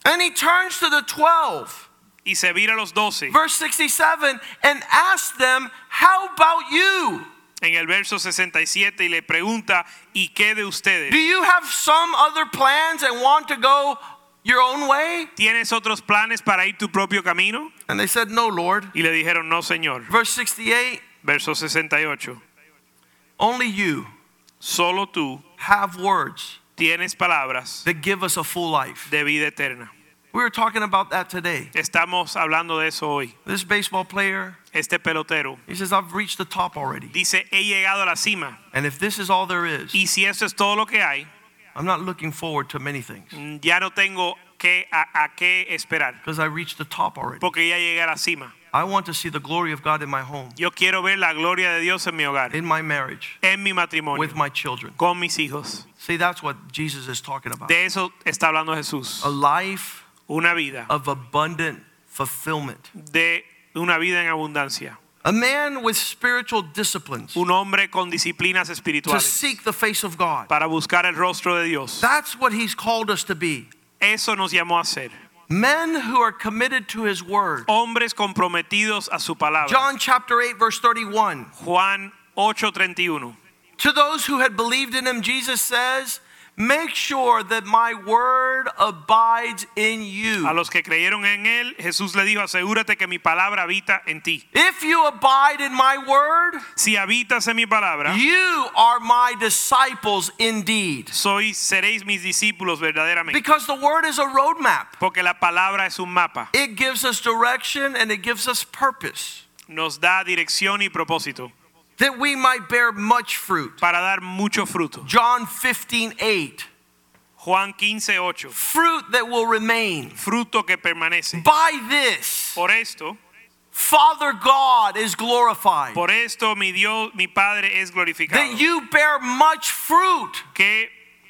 And he turns to the 12, Y se vira a los doce. verse 67, and asks them, How about you? En el verso 67 y le pregunta, ¿y qué de ustedes? Do you have some other plans and want to go your own way? ¿Tienes otros planes para ir tu propio camino? And they said, No, Lord. Y le dijeron, no, Señor. Verse 68, Verso 68. only you Solo tú have words tienes palabras that give us a full life. de vida eterna. We were talking about that today. Estamos hablando de eso hoy. This baseball player, Este pelotero he says, I've reached the top already. dice, he llegado a la cima. And if this is all there is, Y si eso es todo lo que hay, I'm not looking forward to many things mm, ya no tengo que, a, a qué esperar. because I reached the top already. Porque ya llegué a la cima. I want to see the glory of God in my home, Yo quiero ver la gloria de Dios en mi hogar, in my marriage, en mi matrimonio, with my children. con mis hijos. See, that's what Jesus is talking about. De eso está hablando Jesús. A life Una vida, of abundant fulfillment. de una vida en abundancia. A man with spiritual disciplines Un hombre con disciplinas espirituales. to seek the face of God. para buscar el rostro de Dios. That's what he's called us to be. Eso nos llamó a ser. Men who are committed to his word. Hombres comprometidos a su palabra. John chapter 8, verse 31. Juan 8:31. To those who had believed in him, Jesus says, Make sure that my word abides in you. A los que creyeron en él, Jesús le dijo, asegúrate que mi palabra habita en ti. If you abide in my word, Si habitas en mi palabra, you are my disciples indeed. sois, seréis mis discípulos verdaderamente. Because the word is a roadmap, Porque la palabra es un mapa. it gives us direction and it gives us purpose Nos da dirección y propósito that we might bear much fruit. para dar mucho fruto. John 15, 8. Juan 15:8. Fruit that will remain. Fruto que permanece. By this, Por esto, Father God is glorified. por esto mi Dios, mi Padre es glorificado. That you bear much fruit. que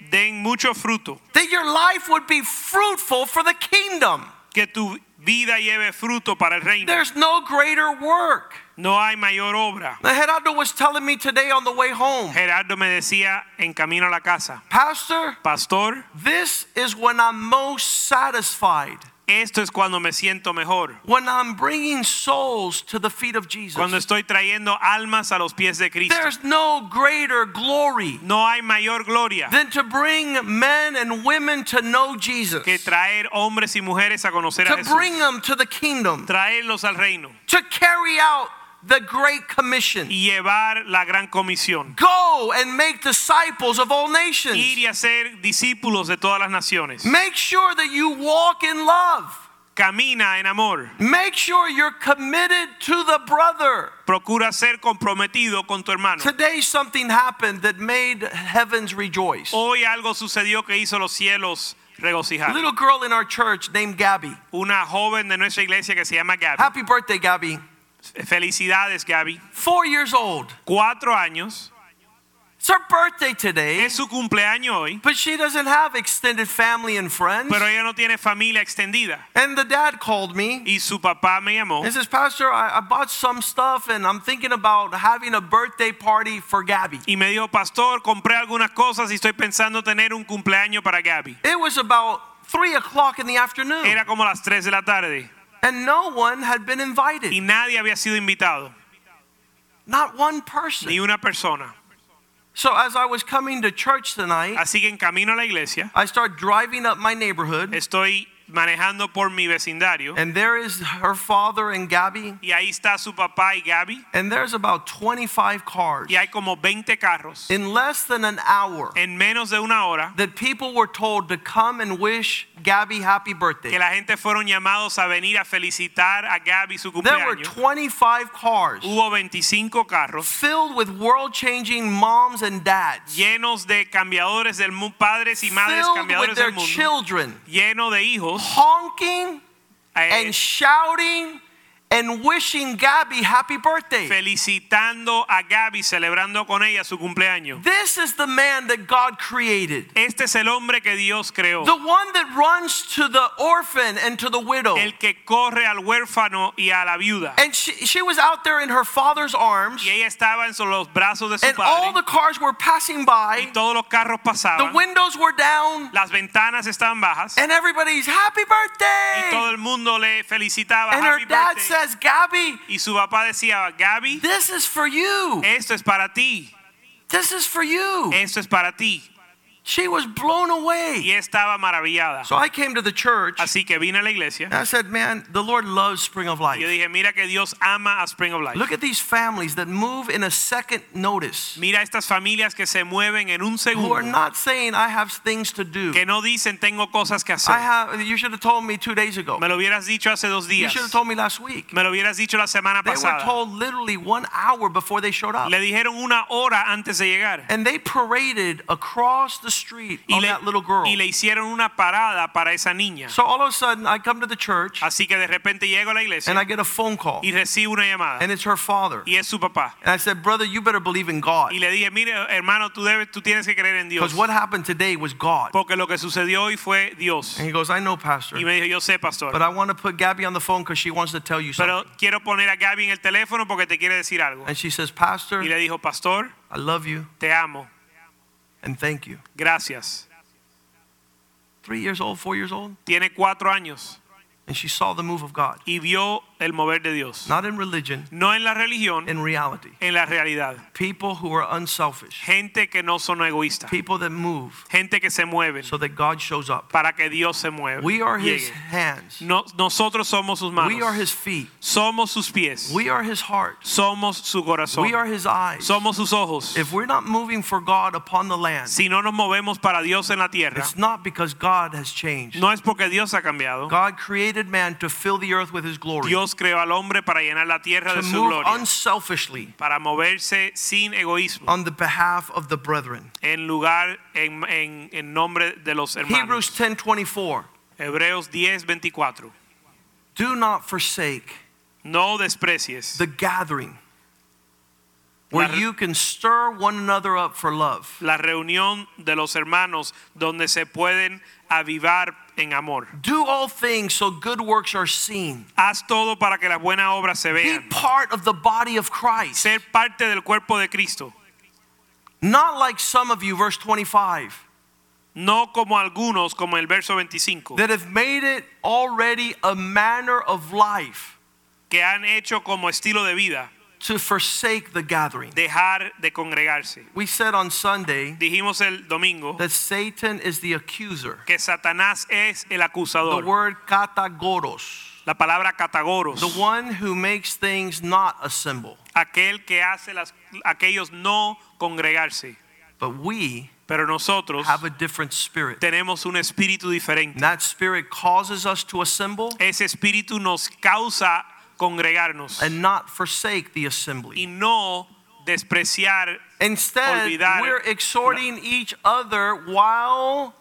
den mucho fruto, that your life would be fruitful for the kingdom. que tu vida lleve fruto para el reino. There's no greater work. No hay mayor obra. Now, Gerardo was telling me today on the way home, Gerardo me decía en camino a la casa, Pastor, pastor, this is when I'm most satisfied. esto es cuando me siento mejor. When I'm bringing souls to the feet of Jesus. Cuando estoy trayendo almas a los pies de Cristo. There's no greater glory No hay mayor gloria than to bring men and women to know Jesus, que traer hombres y mujeres a conocer a Jesús. to bring them to the kingdom, Traerlos al reino to carry out the Great Commission. y llevar la gran comisión. Go and make disciples of all nations. Ir y hacer discípulos de todas las naciones. Make sure that you walk in love. Camina en amor. Make sure you're committed to the brother. Procura ser comprometido con tu hermano. Today, something happened that made heavens rejoice. Hoy algo sucedió que hizo los cielos A little girl in our church named Gabby. Una joven de nuestra iglesia que se llama Gaby. Happy birthday, Gabby. Felicidades, Gaby. Four years old. Cuatro años. It's her birthday today, Es su cumpleaños hoy, but she doesn't have extended family and friends. pero ella no tiene familia extendida. And the dad called me Y su papá me llamó and says, Pastor, I, I bought some stuff and I'm thinking about having a birthday party for Gabby. y me dijo, pastor, compré algunas cosas y estoy pensando tener un cumpleaños para Gaby. It was about three o'clock in the afternoon, Era como las 3 de la tarde and no one had been invited. y nadie había sido invitado, Not one person. ni una persona. So as I was coming to church tonight, Así que en camino a la iglesia I start driving up my neighborhood, estoy manejando por mi vecindario and there is her father and Gabby, y ahí está su papá y Gaby and there's about 25 cars. y hay como 20 carros. In less than an hour, En menos de una hora that people were told to come and wish Gabby happy birthday. que la gente fueron llamados a venir a felicitar a Gaby su cumpleaños. There were 25 cars Hubo 25 carros filled with world changing moms and dads, llenos de cambiadores del mundo, padres y madres filled cambiadores with their del mundo, children, lleno de hijos honking and shouting and wishing Gabby happy birthday. felicitando a Gaby, celebrando con ella su cumpleaños. This is the man that God created. Este es el hombre que Dios creó, The one that runs to the orphan and to the widow. el que corre al huérfano y a la viuda. And she, she was out there in her father's arms, Y ella estaba en los brazos de su and all the cars were passing by. y todos los carros pasaban. The windows were down, las ventanas estaban bajas and everybody's happy birthday. y todo el mundo le felicitaba And her dad birthday. Says, Gabby, Y su papá decía, Gaby, this is for you. esto es para ti, This is for you. esto es para ti. She was blown away. Y estaba maravillada. So I came to the church, Así que vine a la iglesia and I said, Man, the Lord loves Spring of y yo Life. dije, mira que Dios ama a Spring of Life. Look at these families that move in a second notice, Mira estas familias que se mueven en un segundo. who are not saying, I have things to do. que no dicen tengo cosas que hacer. I have, you should have told me two days ago. Me lo hubieras dicho hace dos días. You should have told me last week. Me lo hubieras dicho la semana They were told literally one hour before they showed up. Le dijeron una hora antes de llegar. And they paraded across the street Y on le, that little girl. y le hicieron una parada para esa niña. So all of a sudden, I come to the church Así que de repente llego a la iglesia. and I get a phone call, y recibo una llamada. and it's her father. Y es su papá. And I said, Brother, you better believe in God. Y le dije, mire, hermano, tú, debes, tú tienes que creer en Dios. Because what happened today was God. Porque lo que sucedió hoy fue Dios. And he goes, I know, Pastor. Y me dijo, yo sé, pastor. But I want to put Gabby on the phone because she wants to tell you something. Pero quiero poner a Gaby en el teléfono porque te quiere decir algo. And she says, Pastor, Y le dijo, pastor, I love you te amo. And thank you. Gracias. Three years old, four years old. Tiene cuatro años And she saw the move of God. y vio el mover de Dios. Not in religion, No en la religión, in reality. en la realidad. People who are unselfish. Gente que no son egoístas. People that move Gente que se mueven so that God shows up. para que Dios se mueva. We are his llegue. hands. No- nosotros somos sus manos. We are his feet. Somos sus pies. We are his heart. Somos su corazón. We are his eyes. Somos sus ojos. If we're not moving for God upon the land, Si no nos movemos para Dios en la tierra, it's not because God has changed. no es porque Dios ha cambiado. God created man to fill the earth with his glory, Dios creó al hombre para llenar la tierra de su gloria, para moverse sin egoísmo, on the behalf of the brethren. en lugar, en, en, en nombre de los hermanos. Hebrews 10:24. Hebreos 10, 24. Do not forsake No desprecies the gathering where you can stir one another up for love. La reunión de los hermanos donde se pueden avivar en amor. Do all things so good works are seen. Haz todo para que las buenas obras se vean. Be part of the body of Christ. Ser parte del cuerpo de Cristo. Not like some of you, verse 25, No como algunos, como el verso 25, that have made it already a manner of life que han hecho como estilo de vida to forsake the gathering. dejar de congregarse. We said on Sunday Dijimos el domingo that Satan is the accuser. que Satanás es el The word katagoros, La palabra catagoros, the one who makes things not assemble. aquel que hace las, aquellos no congregarse. But we Pero nosotros have a different spirit. tenemos un espíritu diferente. And that spirit causes us to assemble Ese espíritu nos causa congregarnos and not forsake the y assembly. no despreciar. Instead, Olvidar- we're exhorting each other while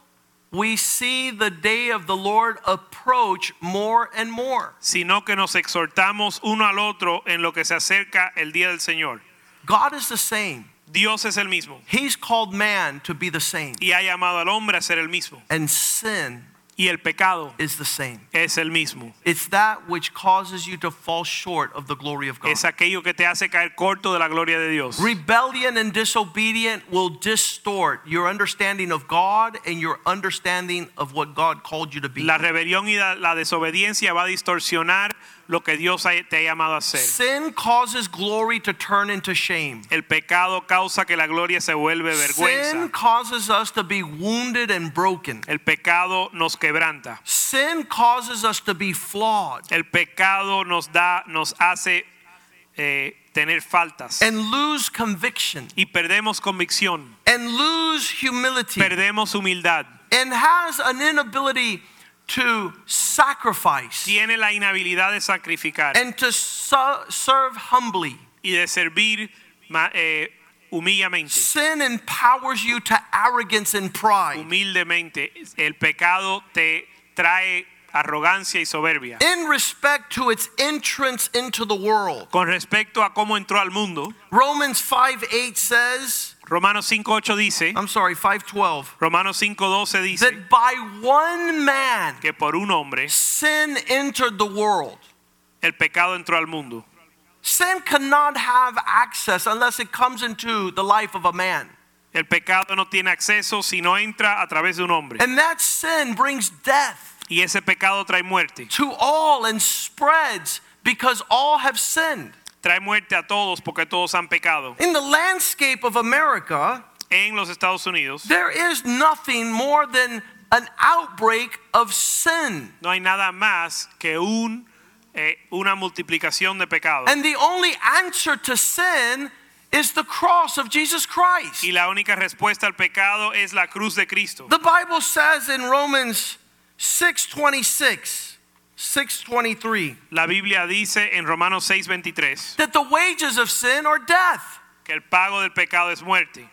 we see the day of the Lord approach more and more. sino que nos exhortamos uno al otro en lo que se acerca el día del Señor. God is the same. Dios es el mismo He's called man to be the same. y ha llamado al hombre a ser el mismo And sin y el pecado is the same. es el mismo. It's that which causes you to fall short of the glory of God. Es aquello que te hace caer corto de la gloria de Dios. Rebellion and disobedient will distort your understanding of God and your understanding of what God called you to be. La rebelión y la, la desobediencia va a distorsionar lo que Dios te ha llamado a hacer. Sin causes glory to turn into shame. El pecado causa que la gloria se vuelve Sin vergüenza. causes us to be wounded and broken. El pecado nos quebranta. Sin causes us to be flawed El pecado nos da, nos hace eh, tener faltas and lose conviction y perdemos convicción, and lose humility perdemos humildad. and has an inability to sacrifice Tiene la inhabilidad de sacrificar and to su- serve humbly. y de servir eh, humillamente. Sin empowers you to arrogance and pride. Humildemente, el pecado te trae arrogancia y soberbia. In respect to its entrance into the world, Con respecto a cómo entró al mundo, Romans 5:8 says, Romanos 5:8 dice, I'm sorry, 512, Romanos 5:12 dice that by one man que por un hombre sin entered the world. el pecado entró al mundo. Sin cannot have access unless it comes into the life of a man. El pecado no tiene acceso si no entra a través de un hombre. And that sin brings death Y ese pecado trae muerte. to all and spreads because all have sinned. Trae muerte a todos porque todos han pecado. In the landscape of America, En los Estados Unidos there is nothing more than an outbreak of sin. no hay nada más que un, eh, una multiplicación de pecado. And the only answer to sin is the cross of Jesus Christ. Y la única respuesta al pecado es la cruz de Cristo. The Bible says in Romans 6:26, 6:23 La Biblia dice en Romanos 6:23 that the wages of sin are death. que el pago del pecado es muerte.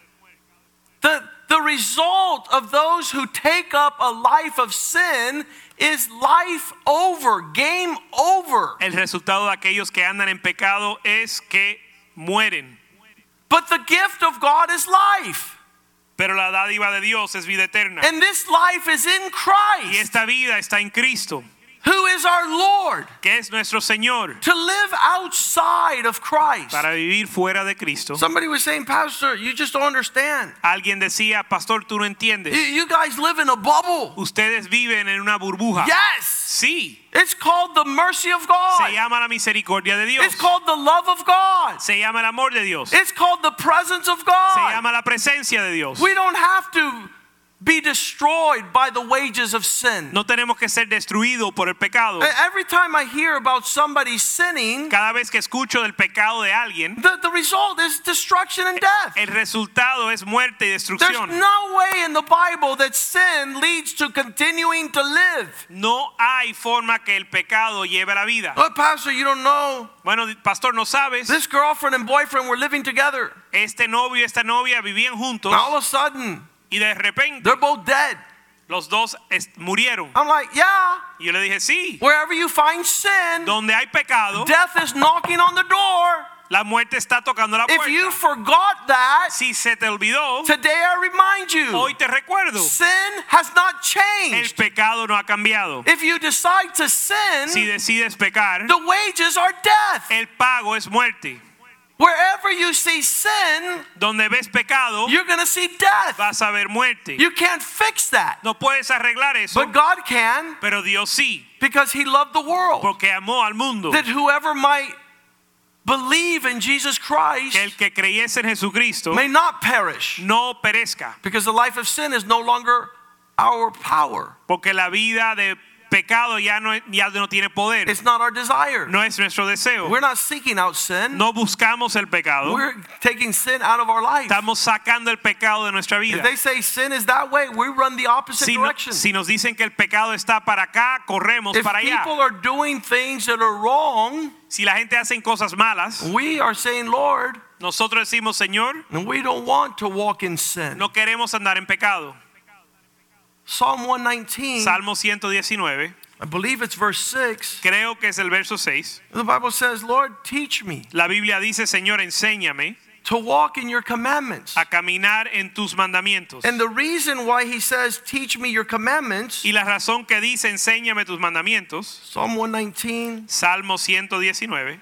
The, the result of those who take up a life of sin is life over, game over. El resultado de aquellos que andan en pecado es que mueren. But the gift of God is life. Pero la dádiva de Dios es vida eterna. And this life is in Christ. Y esta vida está en Cristo, who is our Lord. que es nuestro Señor. To live outside of Christ. Para vivir fuera de Cristo. Somebody was saying, Pastor, you just don't understand. Alguien decía, pastor, tú no entiendes. you guys live in a bubble. Ustedes viven en una burbuja. Yes. Sí, It's called the mercy of God. se llama la misericordia de Dios. It's called the love of God. Se llama el amor de Dios. It's called the presence of God. Se llama la presencia de Dios. We don't have to be destroyed by the wages of sin. No tenemos que ser destruidos por el pecado. Every time I hear about somebody sinning, Cada vez que escucho del pecado de alguien, the, the result is destruction and death. el resultado es muerte y destrucción. There's no way in the Bible that sin leads to continuing to live. No hay forma que el pecado lleve a la vida. Oh, Pastor, you don't know. Bueno, pastor, no sabes. This girlfriend and boyfriend were living together. Este novio y esta novia vivían juntos All of a sudden, y de repente they're both dead. los dos murieron. I'm like, yeah, yo le dije, sí, wherever you find sin, donde hay pecado, death is knocking on the door. La muerte está tocando la puerta. If you forgot that, Si se te olvidó, today I remind you hoy te recuerdo. sin has not changed. El pecado no ha cambiado. If you decide to sin, Si decides pecar, the wages are death. el pago es muerte. Wherever you see sin, Donde ves pecado, you're going to see death. vas a ver muerte. You can't fix that. No puedes arreglar eso, But God can pero Dios sí, because He loved the world. porque amó al mundo. That whoever might believe in Jesus Christ Que el que creyese en Jesucristo may not perish no perezca, because the life of sin is no longer our power. porque la vida de pecado ya no, ya no tiene poder. It's not our desire. No es nuestro deseo. We're not seeking out sin. No buscamos el pecado. We're taking sin out of our life. Estamos sacando el pecado de nuestra If vida. they say sin is that way, we run the opposite Si, no- direction. si nos dicen que el pecado está para acá, corremos If para allá. people are doing things that are wrong, Si la gente hace cosas malas, we are saying, Lord, nosotros decimos, Señor, and we don't want to walk in sin. no queremos andar en pecado. Psalm 119, Salmo 119, I believe it's verse 6. creo que es el verso 6. The Bible says, Lord, teach me La Biblia dice, Señor, enséñame to walk in your commandments. a caminar en tus mandamientos. And the reason why he says, teach me your commandments, Y la razón que dice, enséñame tus mandamientos, Psalm 119, Salmo 119,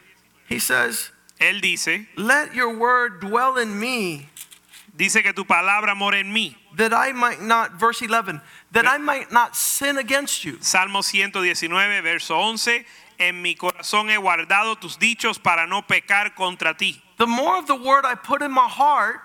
he says, él dice, let your word dwell in me dice que tu palabra mora en mí. That I might not, verse 11, that I might not sin against you. Salmo 119, verso 11, en mi corazón he guardado tus dichos para no pecar contra ti. The more of the word I put in my heart,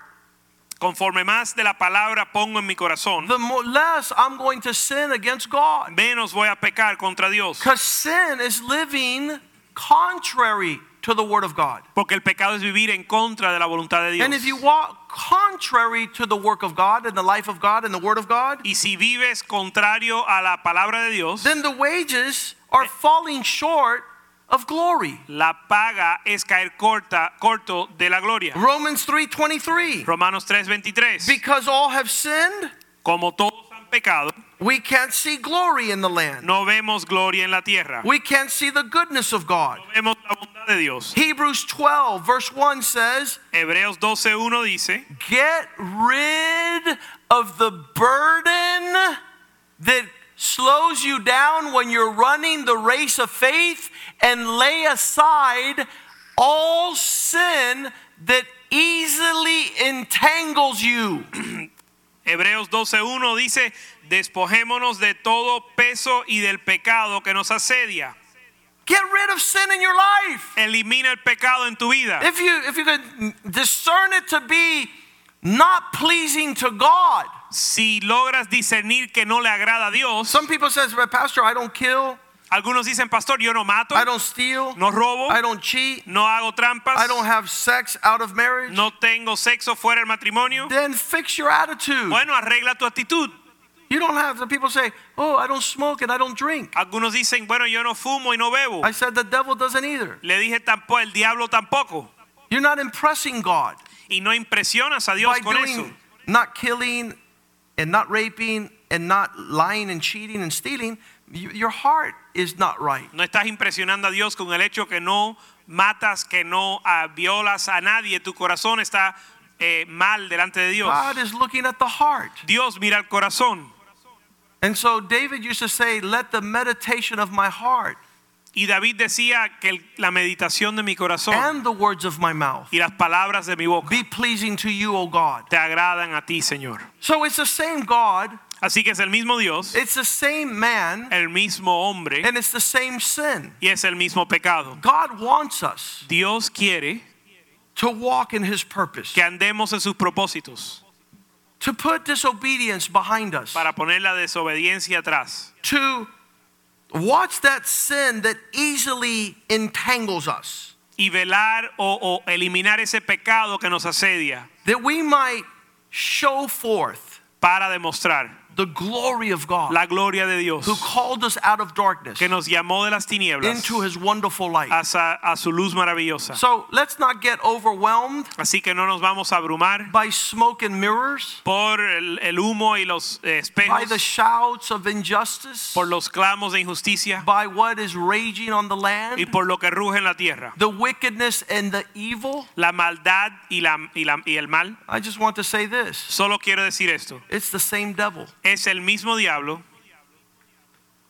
Conforme más de la palabra pongo en mi corazón, the more, less I'm going to sin against God. menos voy a pecar contra Dios. Because sin is living contrary to the word of God. Porque el pecado es vivir en contra de la voluntad de Dios. And if you walk contrary to the work of God and the life of God and the word of God, Y si vives contrario a la palabra de Dios, then the wages are falling short of glory. la paga es caer corta, corto de la gloria. Romans 3:23. Romanos 3:23. Because all have sinned, Como todos han pecado, we can't see glory in the land. no vemos gloria en la tierra. We can't see the goodness of God. No vemos la bondad de Dios. Hebrews 12 verse 1 says, Hebreos 12:1 dice, "Get rid of the burden that slows you down when you're running the race of faith and lay aside all sin that easily entangles you." Hebreos 12:1 dice, despojémonos de todo peso y del pecado que nos asedia. Get rid of sin in your life. Elimina el pecado en tu vida. If you if you could discern it to be not pleasing to God. Si logras discernir que no le agrada a Dios, Some people says, "But "Pastor, I don't kill, algunos dicen, pastor, yo no mato, I don't steal, no robo, I don't cheat, no hago trampas, I don't have sex out of marriage." no tengo sexo fuera del matrimonio. Then fix your attitude. Bueno, arregla tu actitud. You don't have the people say, "Oh, I don't smoke and I don't drink." Algunos dicen, bueno, yo no fumo y no bebo. I said the devil doesn't either. Le dije tampoco, el diablo tampoco. You're not impressing God Y no impresionas a Dios by con eso. doing not killing and not raping and not lying and cheating and stealing. You- Your heart is not right. No estás impresionando a Dios con el hecho que no matas, que no ah, violas a nadie. Tu corazón está eh, mal delante de Dios. God is looking at the heart. Dios mira el corazón. And so David used to say, Let the meditation of my heart Y David decía que el- la meditación de mi corazón and the words of my mouth y las palabras de mi boca be pleasing to you, O God. te agradan a ti, Señor. So it's the same God, Así que es el mismo Dios, it's the same man, el mismo hombre and it's the same sin. y es el mismo pecado. God wants us Dios quiere to walk in his purpose, que andemos en sus propósitos to put disobedience behind us, para poner la desobediencia atrás, to watch that sin that easily entangles us, y velar o, o eliminar ese pecado que nos asedia. That we might show forth para demostrar the glory of God la gloria de Dios who called us out of darkness que nos llamó de las tinieblas into his wonderful light. hacia a su luz maravillosa. So let's not get overwhelmed Así que no nos vamos a abrumar by smoke and mirrors, por el, el humo y los eh, by the shouts of injustice, por los clamos de injusticia by what is raging on the land, y por lo que ruge en la tierra, the wickedness and the evil. la maldad y, la, y, la- y el mal. I just want to say this Solo quiero decir esto, it's the same devil es el mismo diablo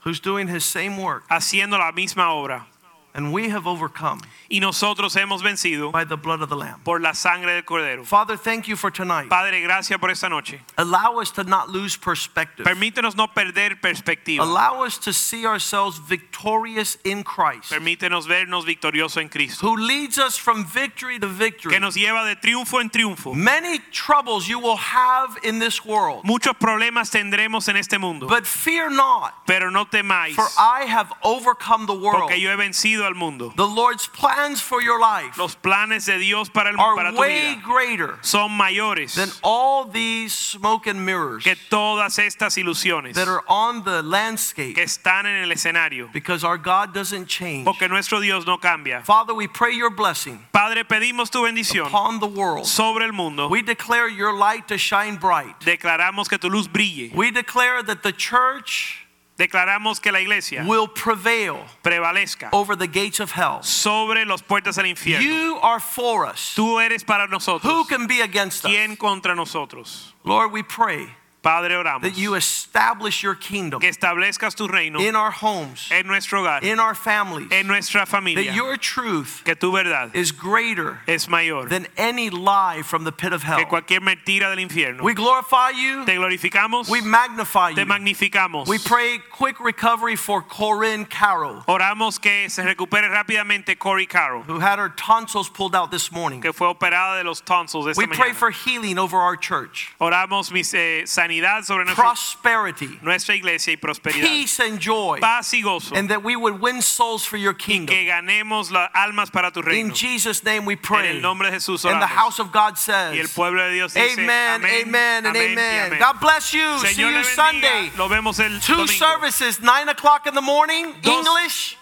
who's doing his same work, haciendo la misma obra and we have overcome y nosotros hemos vencido by the blood of the Lamb. por la sangre del cordero. Father, thank you for tonight. Padre, gracias por esta noche. Allow us to not lose perspective. Permítenos no perder perspectiva. Allow us to see ourselves victorious in Christ, Permítenos vernos victoriosos en Cristo, who leads us from victory to victory. que nos lleva de triunfo en triunfo. Many troubles you will have in this world, Muchos problemas tendremos en este mundo, but fear not, pero no temáis, for I have overcome the world. porque yo he vencido al mundo. The Lord's plans for your life Los planes de Dios para, el, para are tu way vida greater son mayores than all these smoke and mirrors que todas estas ilusiones that are on the landscape que están en el escenario, because our God doesn't change. porque nuestro Dios no cambia. Father, we pray your blessing Padre, pedimos tu bendición upon the world. sobre el mundo. We declare your light to shine bright. Declaramos que tu luz brille. We declare that the church Declaramos que la iglesia will prevail prevalezca over the gates of hell. sobre las puertas del infierno. You are for us. Tú eres para Who can be against us? ¿Quién contra nosotros? Lord, we pray Padre, oramos that you establish your kingdom que establezcas tu reino in our homes, en nuestro hogar, in our families, en nuestra that familia. your truth Que tu verdad is greater es mayor than any lie from the pit of que hell. cualquier mentira del infierno. We glorify you, Te glorificamos, we magnify te you. magnificamos. We pray quick recovery for Corinne Carroll, Oramos que se recupere rápidamente Cory Carroll, who had her tonsils pulled out this morning. que fue operada de los tonsils esta We pray for healing over our church, Oramos mis, eh, sanidad sobre nuestra, prosperity, nuestra iglesia y prosperidad. peace, and joy, Paz y gozo. and that we would win souls for your kingdom. Que ganemos las almas para tu reino. In Jesus' name we En pray. el nombre de Jesús And the house of God Y el says, pueblo de Dios dice Amen, amen, and amén amen. God bless you. See you Sunday. vemos el Two domingo. services, 9 o'clock in the morning, Dos- English,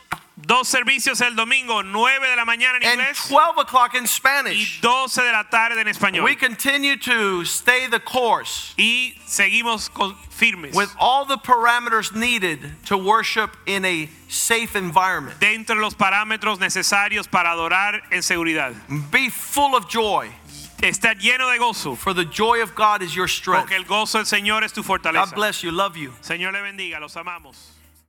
Dos servicios el domingo, 9 de la mañana en and inglés 12 o'clock in y Spanish. 12 de la tarde en español. We continue to stay the course y seguimos con- firmes with all the parameters needed to worship in a safe environment. dentro de los parámetros necesarios para adorar en seguridad. Be full of joy, Estar lleno de gozo, for the joy of God is your strength. porque el gozo del Señor es tu fortaleza. God bless you. Love you. Señor le bendiga, los amamos.